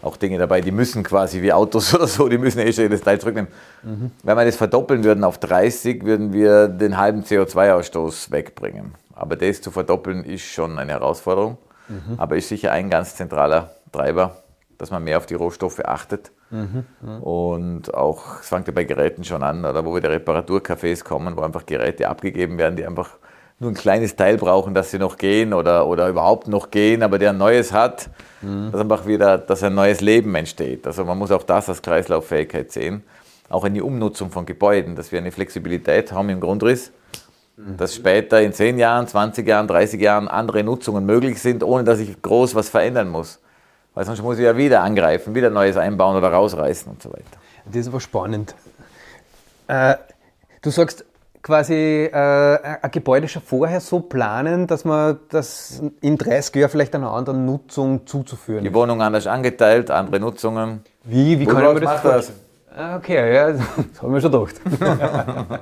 Speaker 3: auch Dinge dabei, die müssen quasi wie Autos oder so, die müssen eh schon jedes Teil zurücknehmen. Mhm. Wenn wir das verdoppeln würden auf 30, würden wir den halben CO2-Ausstoß wegbringen. Aber das zu verdoppeln ist schon eine Herausforderung, mhm. aber ist sicher ein ganz zentraler Treiber, dass man mehr auf die Rohstoffe achtet. Mhm. Und auch, es fängt ja bei Geräten schon an, oder wo wieder Reparaturcafés kommen, wo einfach Geräte abgegeben werden, die einfach nur ein kleines Teil brauchen, dass sie noch gehen oder, oder überhaupt noch gehen, aber der ein neues hat, mhm. dass einfach wieder, dass ein neues Leben entsteht. Also man muss auch das als Kreislauffähigkeit sehen. Auch in die Umnutzung von Gebäuden, dass wir eine Flexibilität haben im Grundriss, mhm. Dass später in 10 Jahren, 20 Jahren, 30 Jahren andere Nutzungen möglich sind, ohne dass ich groß was verändern muss. Weil sonst muss ich ja wieder angreifen, wieder Neues einbauen oder rausreißen und so weiter.
Speaker 1: Das ist aber spannend. Äh, du sagst, quasi äh, ein Gebäude schon vorher so planen, dass man das in 30 Jahren vielleicht einer anderen Nutzung zuzuführen
Speaker 3: Die Wohnung anders angeteilt, andere Nutzungen.
Speaker 1: Wie, wie kann mir das? Ah, okay, ja, das haben wir schon gedacht.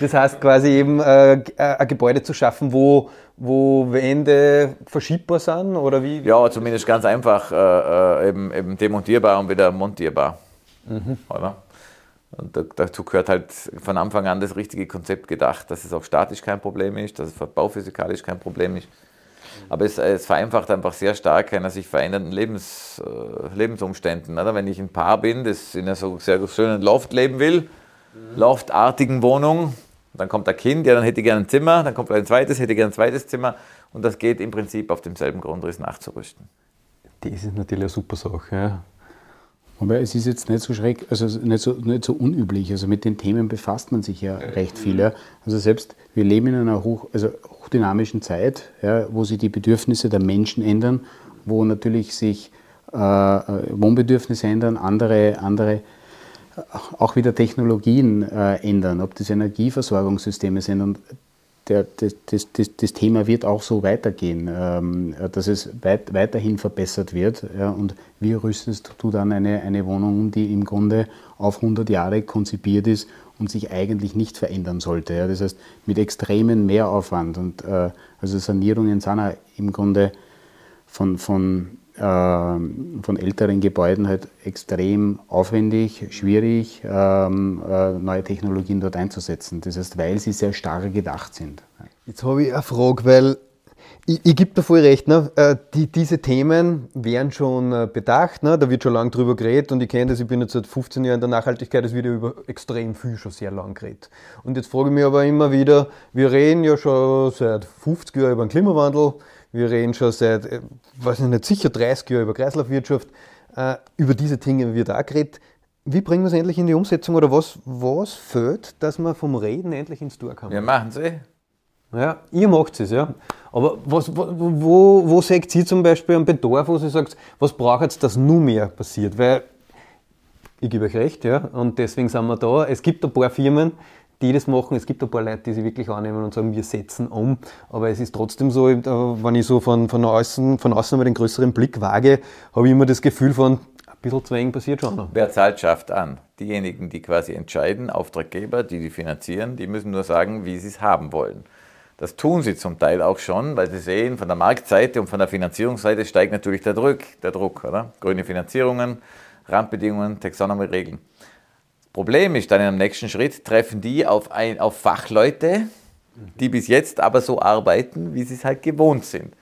Speaker 1: das heißt quasi eben äh, ein Gebäude zu schaffen, wo, wo Wände verschiebbar sind oder wie?
Speaker 3: Ja, zumindest ganz einfach äh, äh eben, eben demontierbar und wieder montierbar. Mhm. Oder? Und dazu gehört halt von Anfang an das richtige Konzept gedacht, dass es auch statisch kein Problem ist, dass es bauphysikalisch kein Problem ist. Aber es, es vereinfacht einfach sehr stark einer sich verändernden Lebens, äh, Lebensumständen. Oder? Wenn ich ein Paar bin, das in einer so sehr schönen Loft leben will, mhm. loftartigen Wohnung, dann kommt ein Kind, ja, dann hätte ich gerne ein Zimmer, dann kommt ein zweites, hätte ich gerne ein zweites Zimmer und das geht im Prinzip auf demselben Grundriss nachzurüsten.
Speaker 1: Das ist natürlich eine super Sache. Ja.
Speaker 2: Aber es ist jetzt nicht so schreck, also nicht so, nicht so unüblich. Also mit den Themen befasst man sich ja recht viel. Ja. Also selbst wir leben in einer hoch, also hochdynamischen Zeit, ja, wo sich die Bedürfnisse der Menschen ändern, wo natürlich sich äh, äh Wohnbedürfnisse ändern, andere, andere auch wieder Technologien äh, ändern, ob das Energieversorgungssysteme sind. Und der, das, das, das, das, Thema wird auch so weitergehen, ähm, dass es weit, weiterhin verbessert wird. Ja, und wie rüstest du dann eine, eine Wohnung um, die im Grunde auf 100 Jahre konzipiert ist und sich eigentlich nicht verändern sollte? Ja? Das heißt, mit extremen Mehraufwand. Und, äh, also Sanierungen sind im Grunde von, von von älteren Gebäuden halt extrem aufwendig, schwierig, ähm, äh, neue Technologien dort einzusetzen. Das heißt, weil sie sehr starr gedacht sind.
Speaker 1: Jetzt habe ich eine Frage, weil ich, ich gebe da voll recht, ne? Äh, die, diese Themen werden schon äh, bedacht, ne? da wird schon lange drüber geredet und ich kenne das, ich bin jetzt seit 15 Jahren in der Nachhaltigkeit, es wird ja über extrem viel schon sehr lang geredet. Und jetzt frage ich mich aber immer wieder, wir reden ja schon seit 50 Jahren über den Klimawandel, wir reden schon seit, äh, weiß ich nicht, sicher 30 Jahren über Kreislaufwirtschaft. Äh, über diese Dinge wird auch geredet. Wie bringen wir es endlich in die Umsetzung oder was, was fehlt, dass man vom Reden endlich ins Tun kommen?
Speaker 3: Wir machen es eh.
Speaker 1: Ja, ihr macht es, ja. Aber was, wo, wo, wo seht ihr zum Beispiel einen Bedarf, wo ihr sagt, was braucht es, dass nur mehr passiert? Weil, ich gebe euch recht, ja, und deswegen sind wir da. Es gibt ein paar Firmen, die das machen. Es gibt ein paar Leute, die sich wirklich annehmen und sagen, wir setzen um. Aber es ist trotzdem so, äh, wenn ich so von, von, außen, von außen mal den größeren Blick wage, habe ich immer das Gefühl von, ein bisschen zu passiert schon.
Speaker 3: Wer zahlt, schafft an. Diejenigen, die quasi entscheiden, Auftraggeber, die die finanzieren, die müssen nur sagen, wie sie es haben wollen. Das tun sie zum Teil auch schon, weil sie sehen, von der Marktseite und von der Finanzierungsseite steigt natürlich der Druck, der Druck oder? Grüne Finanzierungen, Randbedingungen, Taxonomy-Regeln. Problem ist dann im nächsten Schritt, treffen die auf, ein, auf Fachleute, die bis jetzt aber so arbeiten, wie sie es halt gewohnt sind.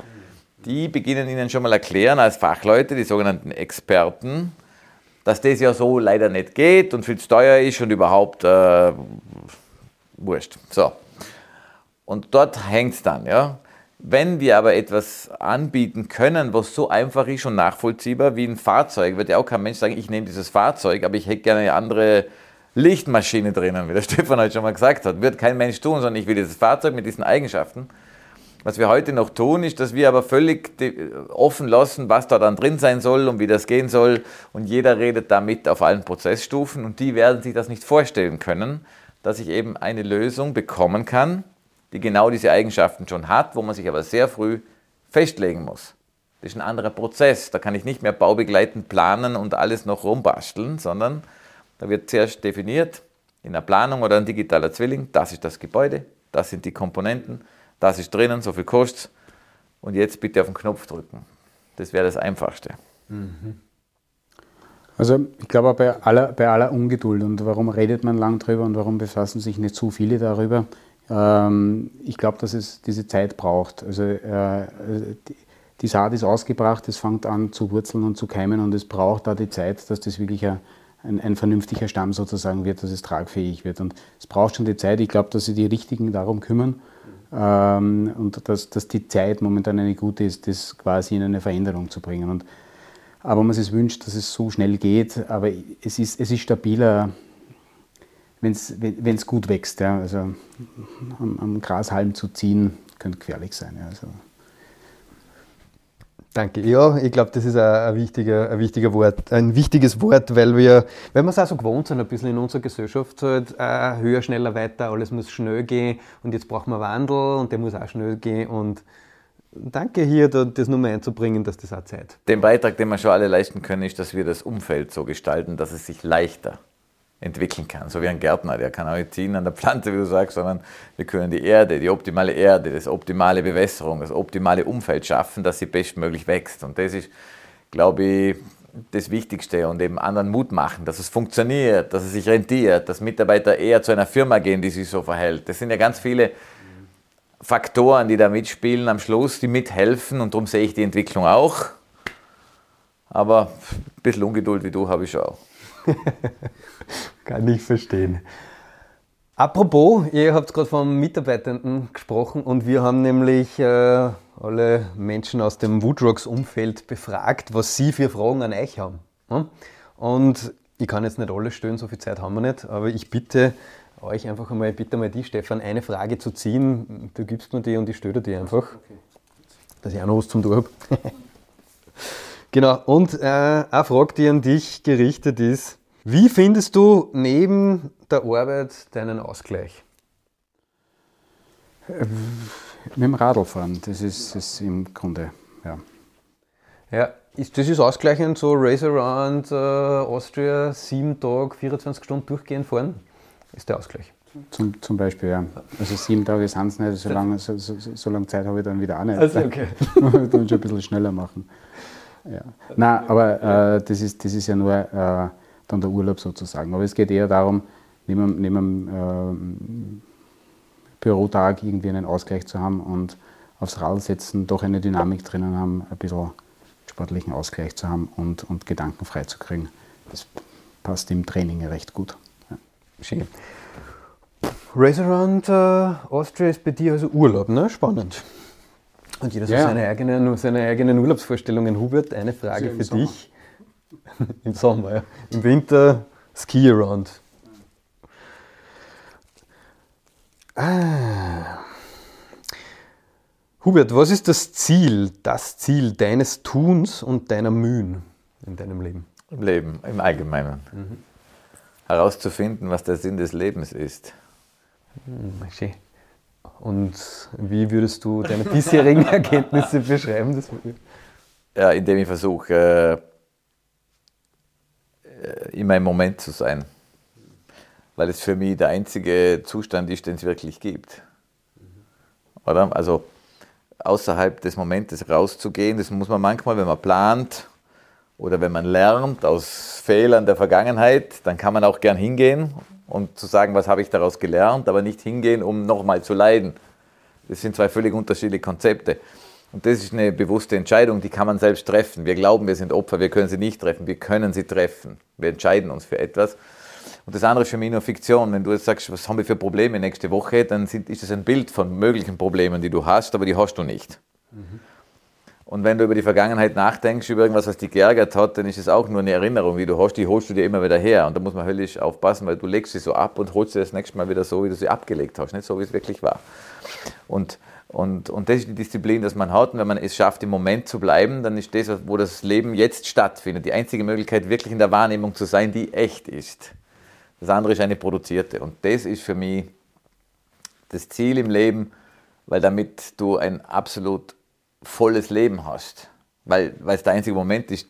Speaker 3: Die beginnen ihnen schon mal erklären als Fachleute, die sogenannten Experten, dass das ja so leider nicht geht und viel zu teuer ist und überhaupt äh, wurscht. So. Und dort hängt es dann, ja. Wenn wir aber etwas anbieten können, was so einfach ist und nachvollziehbar wie ein Fahrzeug, wird ja auch kein Mensch sagen, ich nehme dieses Fahrzeug, aber ich hätte gerne eine andere Lichtmaschine drinnen, wie der Stefan heute schon mal gesagt hat. Wird kein Mensch tun, sondern ich will dieses Fahrzeug mit diesen Eigenschaften. Was wir heute noch tun, ist, dass wir aber völlig offen lassen, was da dann drin sein soll und wie das gehen soll. Und jeder redet damit auf allen Prozessstufen und die werden sich das nicht vorstellen können, dass ich eben eine Lösung bekommen kann, die genau diese Eigenschaften schon hat, wo man sich aber sehr früh festlegen muss. Das ist ein anderer Prozess. Da kann ich nicht mehr baubegleitend planen und alles noch rumbasteln, sondern da wird zuerst definiert in der Planung oder ein digitaler Zwilling, das ist das Gebäude, das sind die Komponenten, das ist drinnen, so viel kostet und jetzt bitte auf den Knopf drücken. Das wäre das Einfachste. Mhm.
Speaker 2: Also ich glaube bei aller, bei aller Ungeduld und warum redet man lang drüber und warum befassen sich nicht so viele darüber, ähm, ich glaube, dass es diese Zeit braucht. Also äh, die, die, Saat ist ausgebracht, es fängt an zu wurzeln und zu keimen und es braucht da die Zeit, dass das wirklich ein, ein, ein vernünftiger Stamm sozusagen wird, dass es tragfähig wird. Und es braucht schon die Zeit. Ich glaube, dass sich die Richtigen darum kümmern ähm, und dass, dass die Zeit momentan eine gute ist, das quasi in eine Veränderung zu bringen. Und, aber man sich wünscht, dass es so schnell geht, aber es ist, es ist stabiler wenn's, wenn es gut wächst. Ja. Also am, am, Grashalm zu ziehen, könnte gefährlich sein. Ja. Also.
Speaker 1: Danke. Ja, ich glaube, das ist ein, wichtiger, ein, wichtiger Wort, ein wichtiges Wort, weil wir, weil wir es auch so gewohnt sind, ein bisschen in unserer Gesellschaft, halt, äh, höher, schneller, weiter, alles muss schnell gehen und jetzt brauchen wir Wandel und der muss auch schnell gehen und danke hier, das nur mal einzubringen, dass das auch Zeit.
Speaker 3: Den Beitrag, den wir schon alle leisten können, ist, dass wir das Umfeld so gestalten, dass es sich leichter entwickeln kann. So wie ein Gärtner, der kann auch nicht ziehen an der Pflanze, wie du sagst, sondern wir können die Erde, die optimale Erde, das optimale Bewässerung, das optimale Umfeld schaffen, dass sie bestmöglich wächst. Und das ist, glaube ich, das Wichtigste und eben anderen Mut machen, dass es funktioniert, dass es sich rentiert, dass Mitarbeiter eher zu einer Firma gehen, die sich so verhält. Das sind ja ganz viele Faktoren, die da mitspielen am Schluss, die mithelfen und darum sehe ich die Entwicklung auch. Aber ein bisschen Ungeduld wie du habe ich auch.
Speaker 1: Kann ich verstehen. Apropos, ihr habt gerade vom Mitarbeitenden gesprochen und wir haben nämlich äh, alle Menschen aus dem Woodrocks-Umfeld befragt, was sie für Fragen an euch haben. Und ich kann jetzt nicht alles stellen, so viel Zeit haben wir nicht, aber ich bitte euch einfach einmal, bitte mal die, Stefan, eine Frage zu ziehen. Du gibst mir die und ich stelle dir einfach, dass ich auch noch was zum Tun habe. genau, und äh, eine Frage, die an dich gerichtet ist, wie findest du neben der Arbeit deinen Ausgleich?
Speaker 2: Mit dem Radlfahren, das ist, ist im Grunde, ja.
Speaker 1: Ja, ist, das ist ausgleichend so Race Around äh, Austria, sieben Tage, 24 Stunden durchgehend fahren, ist der Ausgleich.
Speaker 2: Zum, zum Beispiel, ja. Also sieben Tage sind es nicht, so lange, so, so, so lange Zeit habe ich dann wieder auch nicht.
Speaker 1: Also okay.
Speaker 2: dann schon ein bisschen schneller machen. Ja. Nein, aber äh, das, ist, das ist ja nur äh, dann der Urlaub sozusagen. Aber es geht eher darum, neben, neben einem äh, Bürotag irgendwie einen Ausgleich zu haben und aufs Rad setzen, doch eine Dynamik drinnen haben, ein bisschen sportlichen Ausgleich zu haben und, und Gedanken frei zu kriegen. Das passt im Training recht gut. Ja.
Speaker 1: Schön. Race Around äh, Austria ist bei dir also Urlaub, ne? Spannend. Und jeder ja. so seine eigenen, seine eigenen Urlaubsvorstellungen. Hubert, eine Frage für Sommer. dich. Im Sommer, ja. Im Winter Ski Around. Ah. Hubert, was ist das Ziel, das Ziel deines Tuns und deiner Mühen in deinem Leben?
Speaker 3: Im Leben, im Allgemeinen. Mhm. Herauszufinden, was der Sinn des Lebens ist.
Speaker 1: Mhm, schön. Und wie würdest du deine bisherigen Erkenntnisse beschreiben?
Speaker 3: ja, indem ich versuche, äh, immer im Moment zu sein. Weil es für mich der einzige Zustand ist, den es wirklich gibt. Oder? Also außerhalb des Momentes rauszugehen, das muss man manchmal, wenn man plant oder wenn man lernt aus Fehlern der Vergangenheit, dann kann man auch gern hingehen und zu sagen, was habe ich daraus gelernt, aber nicht hingehen, um nochmal zu leiden. Das sind zwei völlig unterschiedliche Konzepte. Und das ist eine bewusste Entscheidung, die kann man selbst treffen. Wir glauben, wir sind Opfer, wir können sie nicht treffen, wir können sie treffen. Wir entscheiden uns für etwas. Und das andere ist für mich nur Fiktion. Wenn du jetzt sagst, was haben wir für Probleme nächste Woche, dann sind, ist das ein Bild von möglichen Problemen, die du hast, aber die hast du nicht. Mhm. Und wenn du über die Vergangenheit nachdenkst, über irgendwas, was dich geärgert hat, dann ist es auch nur eine Erinnerung, wie du hast, die holst du dir immer wieder her. Und da muss man höllisch aufpassen, weil du legst sie so ab und holst sie das nächste Mal wieder so, wie du sie abgelegt hast, nicht so, wie es wirklich war. Und und, und das ist die Disziplin, dass man hat. Und wenn man es schafft, im Moment zu bleiben, dann ist das, wo das Leben jetzt stattfindet, die einzige Möglichkeit, wirklich in der Wahrnehmung zu sein, die echt ist. Das andere ist eine produzierte. Und das ist für mich das Ziel im Leben, weil damit du ein absolut volles Leben hast. Weil, weil es der einzige Moment ist,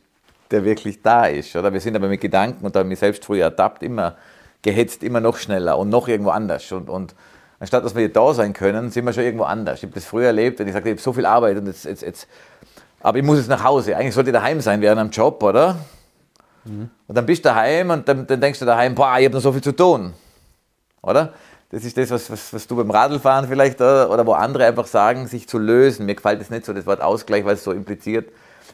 Speaker 3: der wirklich da ist. Oder? Wir sind aber mit Gedanken, und da mich selbst früher ertappt, immer gehetzt, immer noch schneller und noch irgendwo anders. Und, und anstatt dass wir da sein können, sind wir schon irgendwo anders. Ich habe das früher erlebt, wenn ich sagte, ich habe so viel Arbeit und jetzt, jetzt, jetzt, aber ich muss jetzt nach Hause. Eigentlich sollte ich daheim sein während einem Job, oder? Mhm. Und dann bist du daheim und dann, dann denkst du daheim, boah, ich habe noch so viel zu tun. Oder? Das ist das, was, was, was du beim Radlfahren vielleicht oder, oder wo andere einfach sagen, sich zu lösen. Mir gefällt das nicht so, das Wort Ausgleich, weil es so impliziert,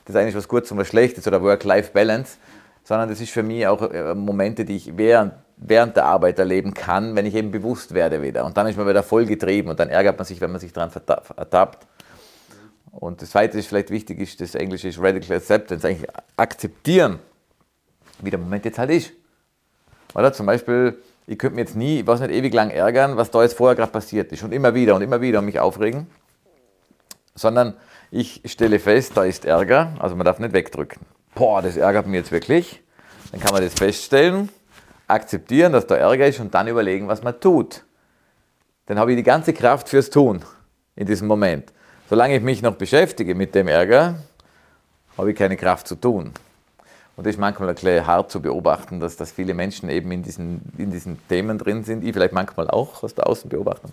Speaker 3: das ist eigentlich was Gutes und was Schlechtes oder Work-Life-Balance, sondern das ist für mich auch äh, Momente, die ich während, während der Arbeit erleben kann, wenn ich eben bewusst werde wieder. Und dann ist man wieder voll getrieben und dann ärgert man sich, wenn man sich daran ertappt. Und das Zweite ist vielleicht wichtig, ist das Englische ist Radical Acceptance, eigentlich akzeptieren, wie der Moment jetzt halt ist. Oder zum Beispiel, ich könnte mir jetzt nie, ich weiß nicht, ewig lang ärgern, was da jetzt vorher gerade passiert ist und immer wieder und immer wieder mich aufregen, sondern ich stelle fest, da ist Ärger, also man darf nicht wegdrücken. Boah, das ärgert mich jetzt wirklich. Dann kann man das feststellen, akzeptieren, dass da Ärger ist und dann überlegen, was man tut. Dann habe ich die ganze Kraft fürs Tun in diesem Moment. Solange ich mich noch beschäftige mit dem Ärger, habe ich keine Kraft zu tun. Und das ist manchmal ein bisschen hart zu beobachten, dass, dass viele Menschen eben in diesen, in diesen Themen drin sind. Ich vielleicht manchmal auch aus der Außenbeobachtung.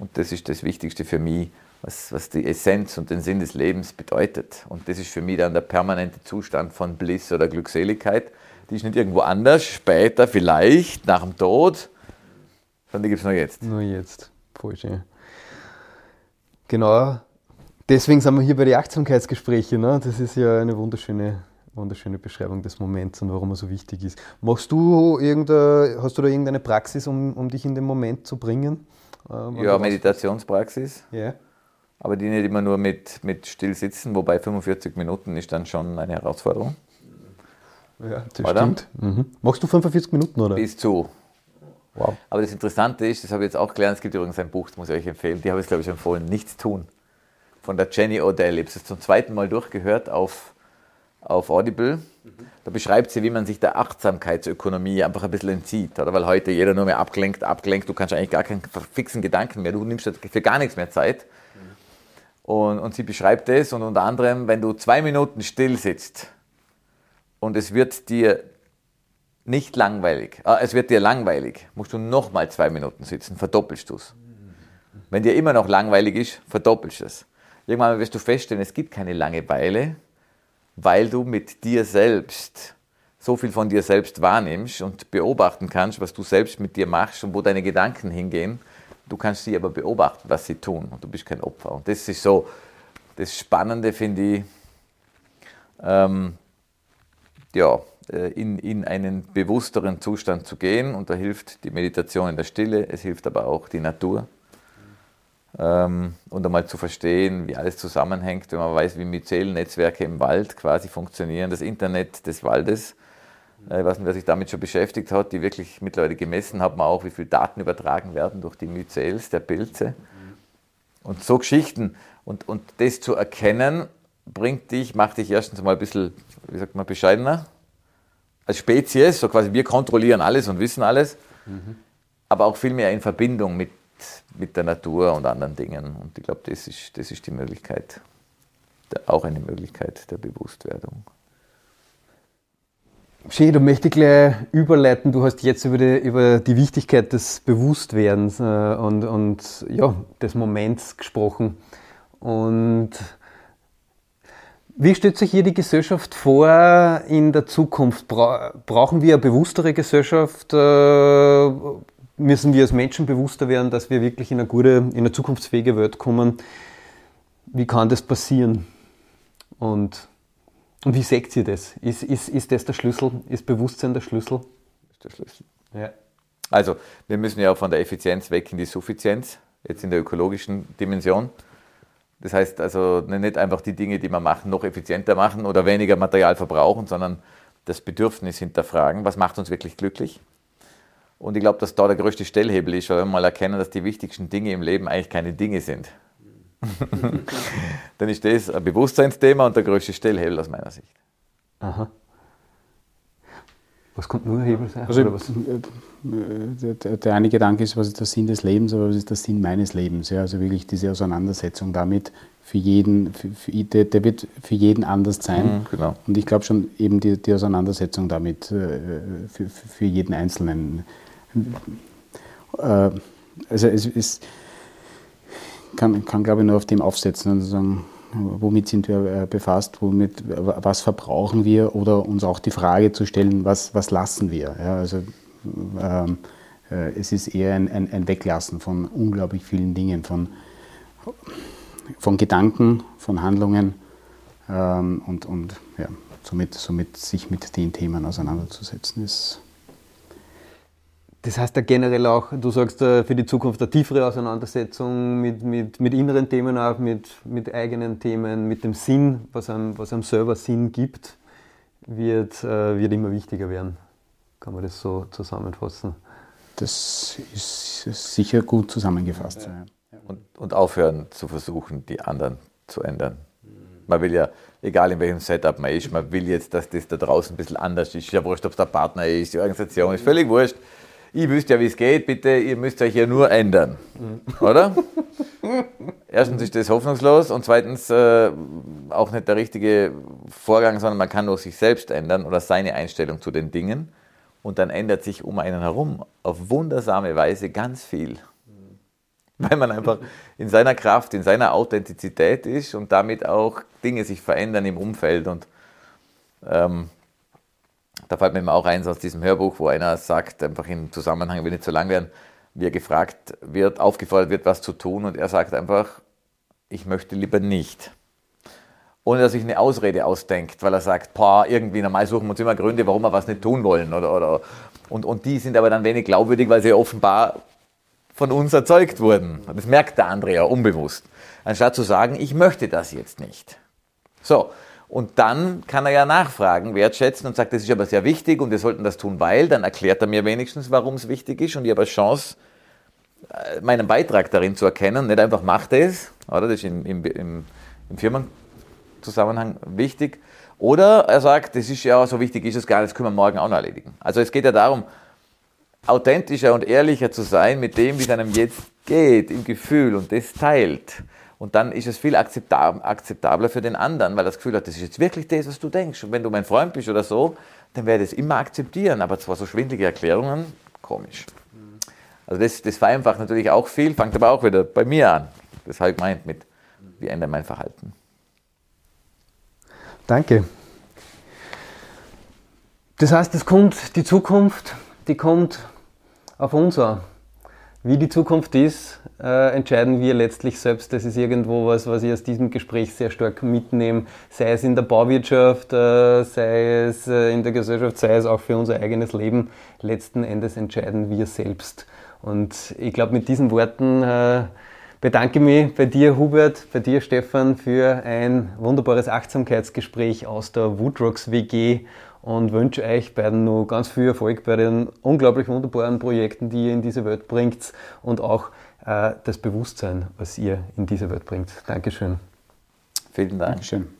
Speaker 3: Und das ist das Wichtigste für mich, was, was die Essenz und den Sinn des Lebens bedeutet. Und das ist für mich dann der permanente Zustand von Bliss oder Glückseligkeit. Die ist nicht irgendwo anders, später vielleicht, nach dem Tod, sondern die gibt es nur jetzt.
Speaker 1: Nur jetzt. Voll schön. Genau. Deswegen sind wir hier bei den Achtsamkeitsgesprächen. Ne? Das ist ja eine wunderschöne wunderschöne Beschreibung des Moments und warum er so wichtig ist. Machst du irgendeine, hast du da irgendeine Praxis, um, um dich in den Moment zu bringen?
Speaker 3: Äh, ja, Meditationspraxis.
Speaker 1: Ja.
Speaker 3: Aber die nicht immer nur mit, mit still sitzen, wobei 45 Minuten ist dann schon eine Herausforderung.
Speaker 1: Ja, das oder? stimmt. Mhm. Machst du 45 Minuten, oder?
Speaker 3: Bis zu. Wow. Aber das Interessante ist, das habe ich jetzt auch gelernt, es gibt übrigens ein Buch, das muss ich euch empfehlen, die habe ich, glaube ich, empfohlen, Nichts tun, von der Jenny Odell. Ich habe es zum zweiten Mal durchgehört auf auf Audible. Da beschreibt sie, wie man sich der Achtsamkeitsökonomie einfach ein bisschen entzieht. Oder? Weil heute jeder nur mehr abgelenkt, abgelenkt, du kannst eigentlich gar keinen fixen Gedanken mehr, du nimmst für gar nichts mehr Zeit. Und, und sie beschreibt es und unter anderem, wenn du zwei Minuten still sitzt und es wird dir nicht langweilig, äh, es wird dir langweilig, musst du nochmal zwei Minuten sitzen, verdoppelst du es. Wenn dir immer noch langweilig ist, verdoppelst du es. Irgendwann wirst du feststellen, es gibt keine Langeweile, weil du mit dir selbst so viel von dir selbst wahrnimmst und beobachten kannst, was du selbst mit dir machst und wo deine Gedanken hingehen. Du kannst sie aber beobachten, was sie tun und du bist kein Opfer. Und das ist so das Spannende, finde ich, ähm, ja, äh, in, in einen bewussteren Zustand zu gehen. Und da hilft die Meditation in der Stille, es hilft aber auch die Natur ähm, und einmal zu verstehen, wie alles zusammenhängt, wenn man weiß, wie Myzelnetzwerke im Wald quasi funktionieren, das Internet des Waldes. Äh, ich weiß nicht, wer sich damit schon beschäftigt hat, die wirklich mittlerweile gemessen hat man auch, wie viele Daten übertragen werden durch die Myzels der Pilze. Und so Geschichten. Und, und das zu erkennen, bringt dich, macht dich erstens mal ein bisschen, wie sagt man, bescheidener. Als Spezies, so quasi wir kontrollieren alles und wissen alles, mhm. aber auch viel mehr in Verbindung mit mit der Natur und anderen Dingen. Und ich glaube, das ist, das ist die Möglichkeit, auch eine Möglichkeit der Bewusstwerdung.
Speaker 1: Schön, da möchte ich gleich überleiten. Du hast jetzt über die, über die Wichtigkeit des Bewusstwerdens äh, und, und ja, des Moments gesprochen. Und wie stellt sich hier die Gesellschaft vor in der Zukunft? brauchen wir eine bewusstere Gesellschaft? Äh, müssen wir als Menschen bewusster werden, dass wir wirklich in eine gute, in eine zukunftsfähige Welt kommen. Wie kann das passieren? Und, und wie seht ihr das? Ist, ist, ist das der Schlüssel? Ist Bewusstsein der Schlüssel? Ist
Speaker 3: der Schlüssel. Ja. Also, wir müssen ja von der Effizienz weg in die Suffizienz, jetzt in der ökologischen Dimension. Das heißt also nicht einfach die Dinge, die wir machen, noch effizienter machen oder weniger Material verbrauchen, sondern das Bedürfnis hinterfragen, was macht uns wirklich glücklich und ich glaube, dass da der größte Stellhebel ist, weil wir mal erkennen, dass die wichtigsten Dinge im Leben eigentlich keine Dinge sind. Dann ist das ein Bewusstseinsthema und der größte Stellhebel aus meiner Sicht. Aha.
Speaker 1: Was kommt nur Hebel
Speaker 2: sein? Also, äh, der, der, eine Gedanke ist, was ist der Sinn des Lebens, aber was ist der Sinn meines Lebens? Ja, also wirklich diese Auseinandersetzung damit, für jeden, für, für, der, der, wird für jeden anders sein. Mhm, genau. Und ich glaube schon eben die, die Auseinandersetzung damit äh, für, für jeden Einzelnen äh, also es ist, kann, kann glaube ich nur auf dem aufsetzen und sagen, womit sind wir befasst, womit, was verbrauchen wir oder uns auch die Frage zu stellen, was, was lassen wir. Ja, also, ähm, äh, es ist eher ein, ein, ein, Weglassen von unglaublich vielen Dingen, von, von Gedanken, von Handlungen ähm, und, und ja, somit, somit sich mit den Themen auseinanderzusetzen ist.
Speaker 1: Das heißt ja generell auch, du sagst äh, für die Zukunft eine tiefere Auseinandersetzung mit, mit, mit inneren Themen auch, mit, mit eigenen Themen, mit dem Sinn, was einem, was einem selber Sinn gibt, wird, äh, wird immer wichtiger werden. Kann man das so zusammenfassen?
Speaker 2: Das ist sicher gut zusammengefasst. Ja.
Speaker 3: Und, und aufhören zu versuchen, die anderen zu ändern. Man will ja, egal in welchem Setup man ist, man will jetzt, dass das da draußen ein bisschen anders ist. Ja, wurscht, ob es der Partner ist, die Organisation ist völlig wurscht. Ich wüsste ja, wie es geht, bitte, ihr müsst euch ja nur ändern. Mhm. Oder? Erstens ist das hoffnungslos und zweitens äh, auch nicht der richtige Vorgang, sondern man kann nur sich selbst ändern oder seine Einstellung zu den Dingen und dann ändert sich um einen herum auf wundersame Weise ganz viel. Weil man einfach in seiner Kraft, in seiner Authentizität ist und damit auch Dinge sich verändern im Umfeld. Und ähm, da fällt mir auch eins aus diesem Hörbuch, wo einer sagt, einfach im Zusammenhang, will nicht zu lang werden, wie er gefragt wird, aufgefordert wird, was zu tun. Und er sagt einfach, ich möchte lieber nicht ohne dass sich eine Ausrede ausdenkt, weil er sagt, boah, irgendwie normal suchen wir uns immer Gründe, warum wir was nicht tun wollen. Oder, oder, und, und die sind aber dann wenig glaubwürdig, weil sie offenbar von uns erzeugt wurden. Das merkt der andere ja unbewusst. Anstatt zu sagen, ich möchte das jetzt nicht. So, und dann kann er ja nachfragen, wertschätzen und sagt, das ist aber sehr wichtig und wir sollten das tun, weil, dann erklärt er mir wenigstens, warum es wichtig ist und ich habe eine Chance, äh, meinen Beitrag darin zu erkennen, nicht einfach macht es, oder? Das ist im, im, im, im Firmen Zusammenhang wichtig. Oder er sagt, das ist ja so wichtig, ist es gar nicht, das können wir morgen auch noch erledigen. Also es geht ja darum, authentischer und ehrlicher zu sein mit dem, wie es einem jetzt geht, im Gefühl und das teilt. Und dann ist es viel akzeptabler für den anderen, weil das Gefühl hat, das ist jetzt wirklich das, was du denkst. Und wenn du mein Freund bist oder so, dann werde ich es immer akzeptieren. Aber zwar so schwindlige Erklärungen, komisch. Also das, das vereinfacht natürlich auch viel, fängt aber auch wieder bei mir an. Das habe ich gemeint mit, wie ändert mein Verhalten.
Speaker 1: Danke. Das heißt, es kommt die Zukunft, die kommt auf uns an. Wie die Zukunft ist, äh, entscheiden wir letztlich selbst. Das ist irgendwo was, was ich aus diesem Gespräch sehr stark mitnehme, sei es in der Bauwirtschaft, äh, sei es äh, in der Gesellschaft, sei es auch für unser eigenes Leben. Letzten Endes entscheiden wir selbst. Und ich glaube, mit diesen Worten äh, bedanke mich bei dir, Hubert, bei dir, Stefan, für ein wunderbares Achtsamkeitsgespräch aus der Woodrocks WG und wünsche euch beiden noch ganz viel Erfolg bei den unglaublich wunderbaren Projekten, die ihr in diese Welt bringt und auch äh, das Bewusstsein, was ihr in diese Welt bringt. Dankeschön.
Speaker 3: Vielen Dank. Dankeschön.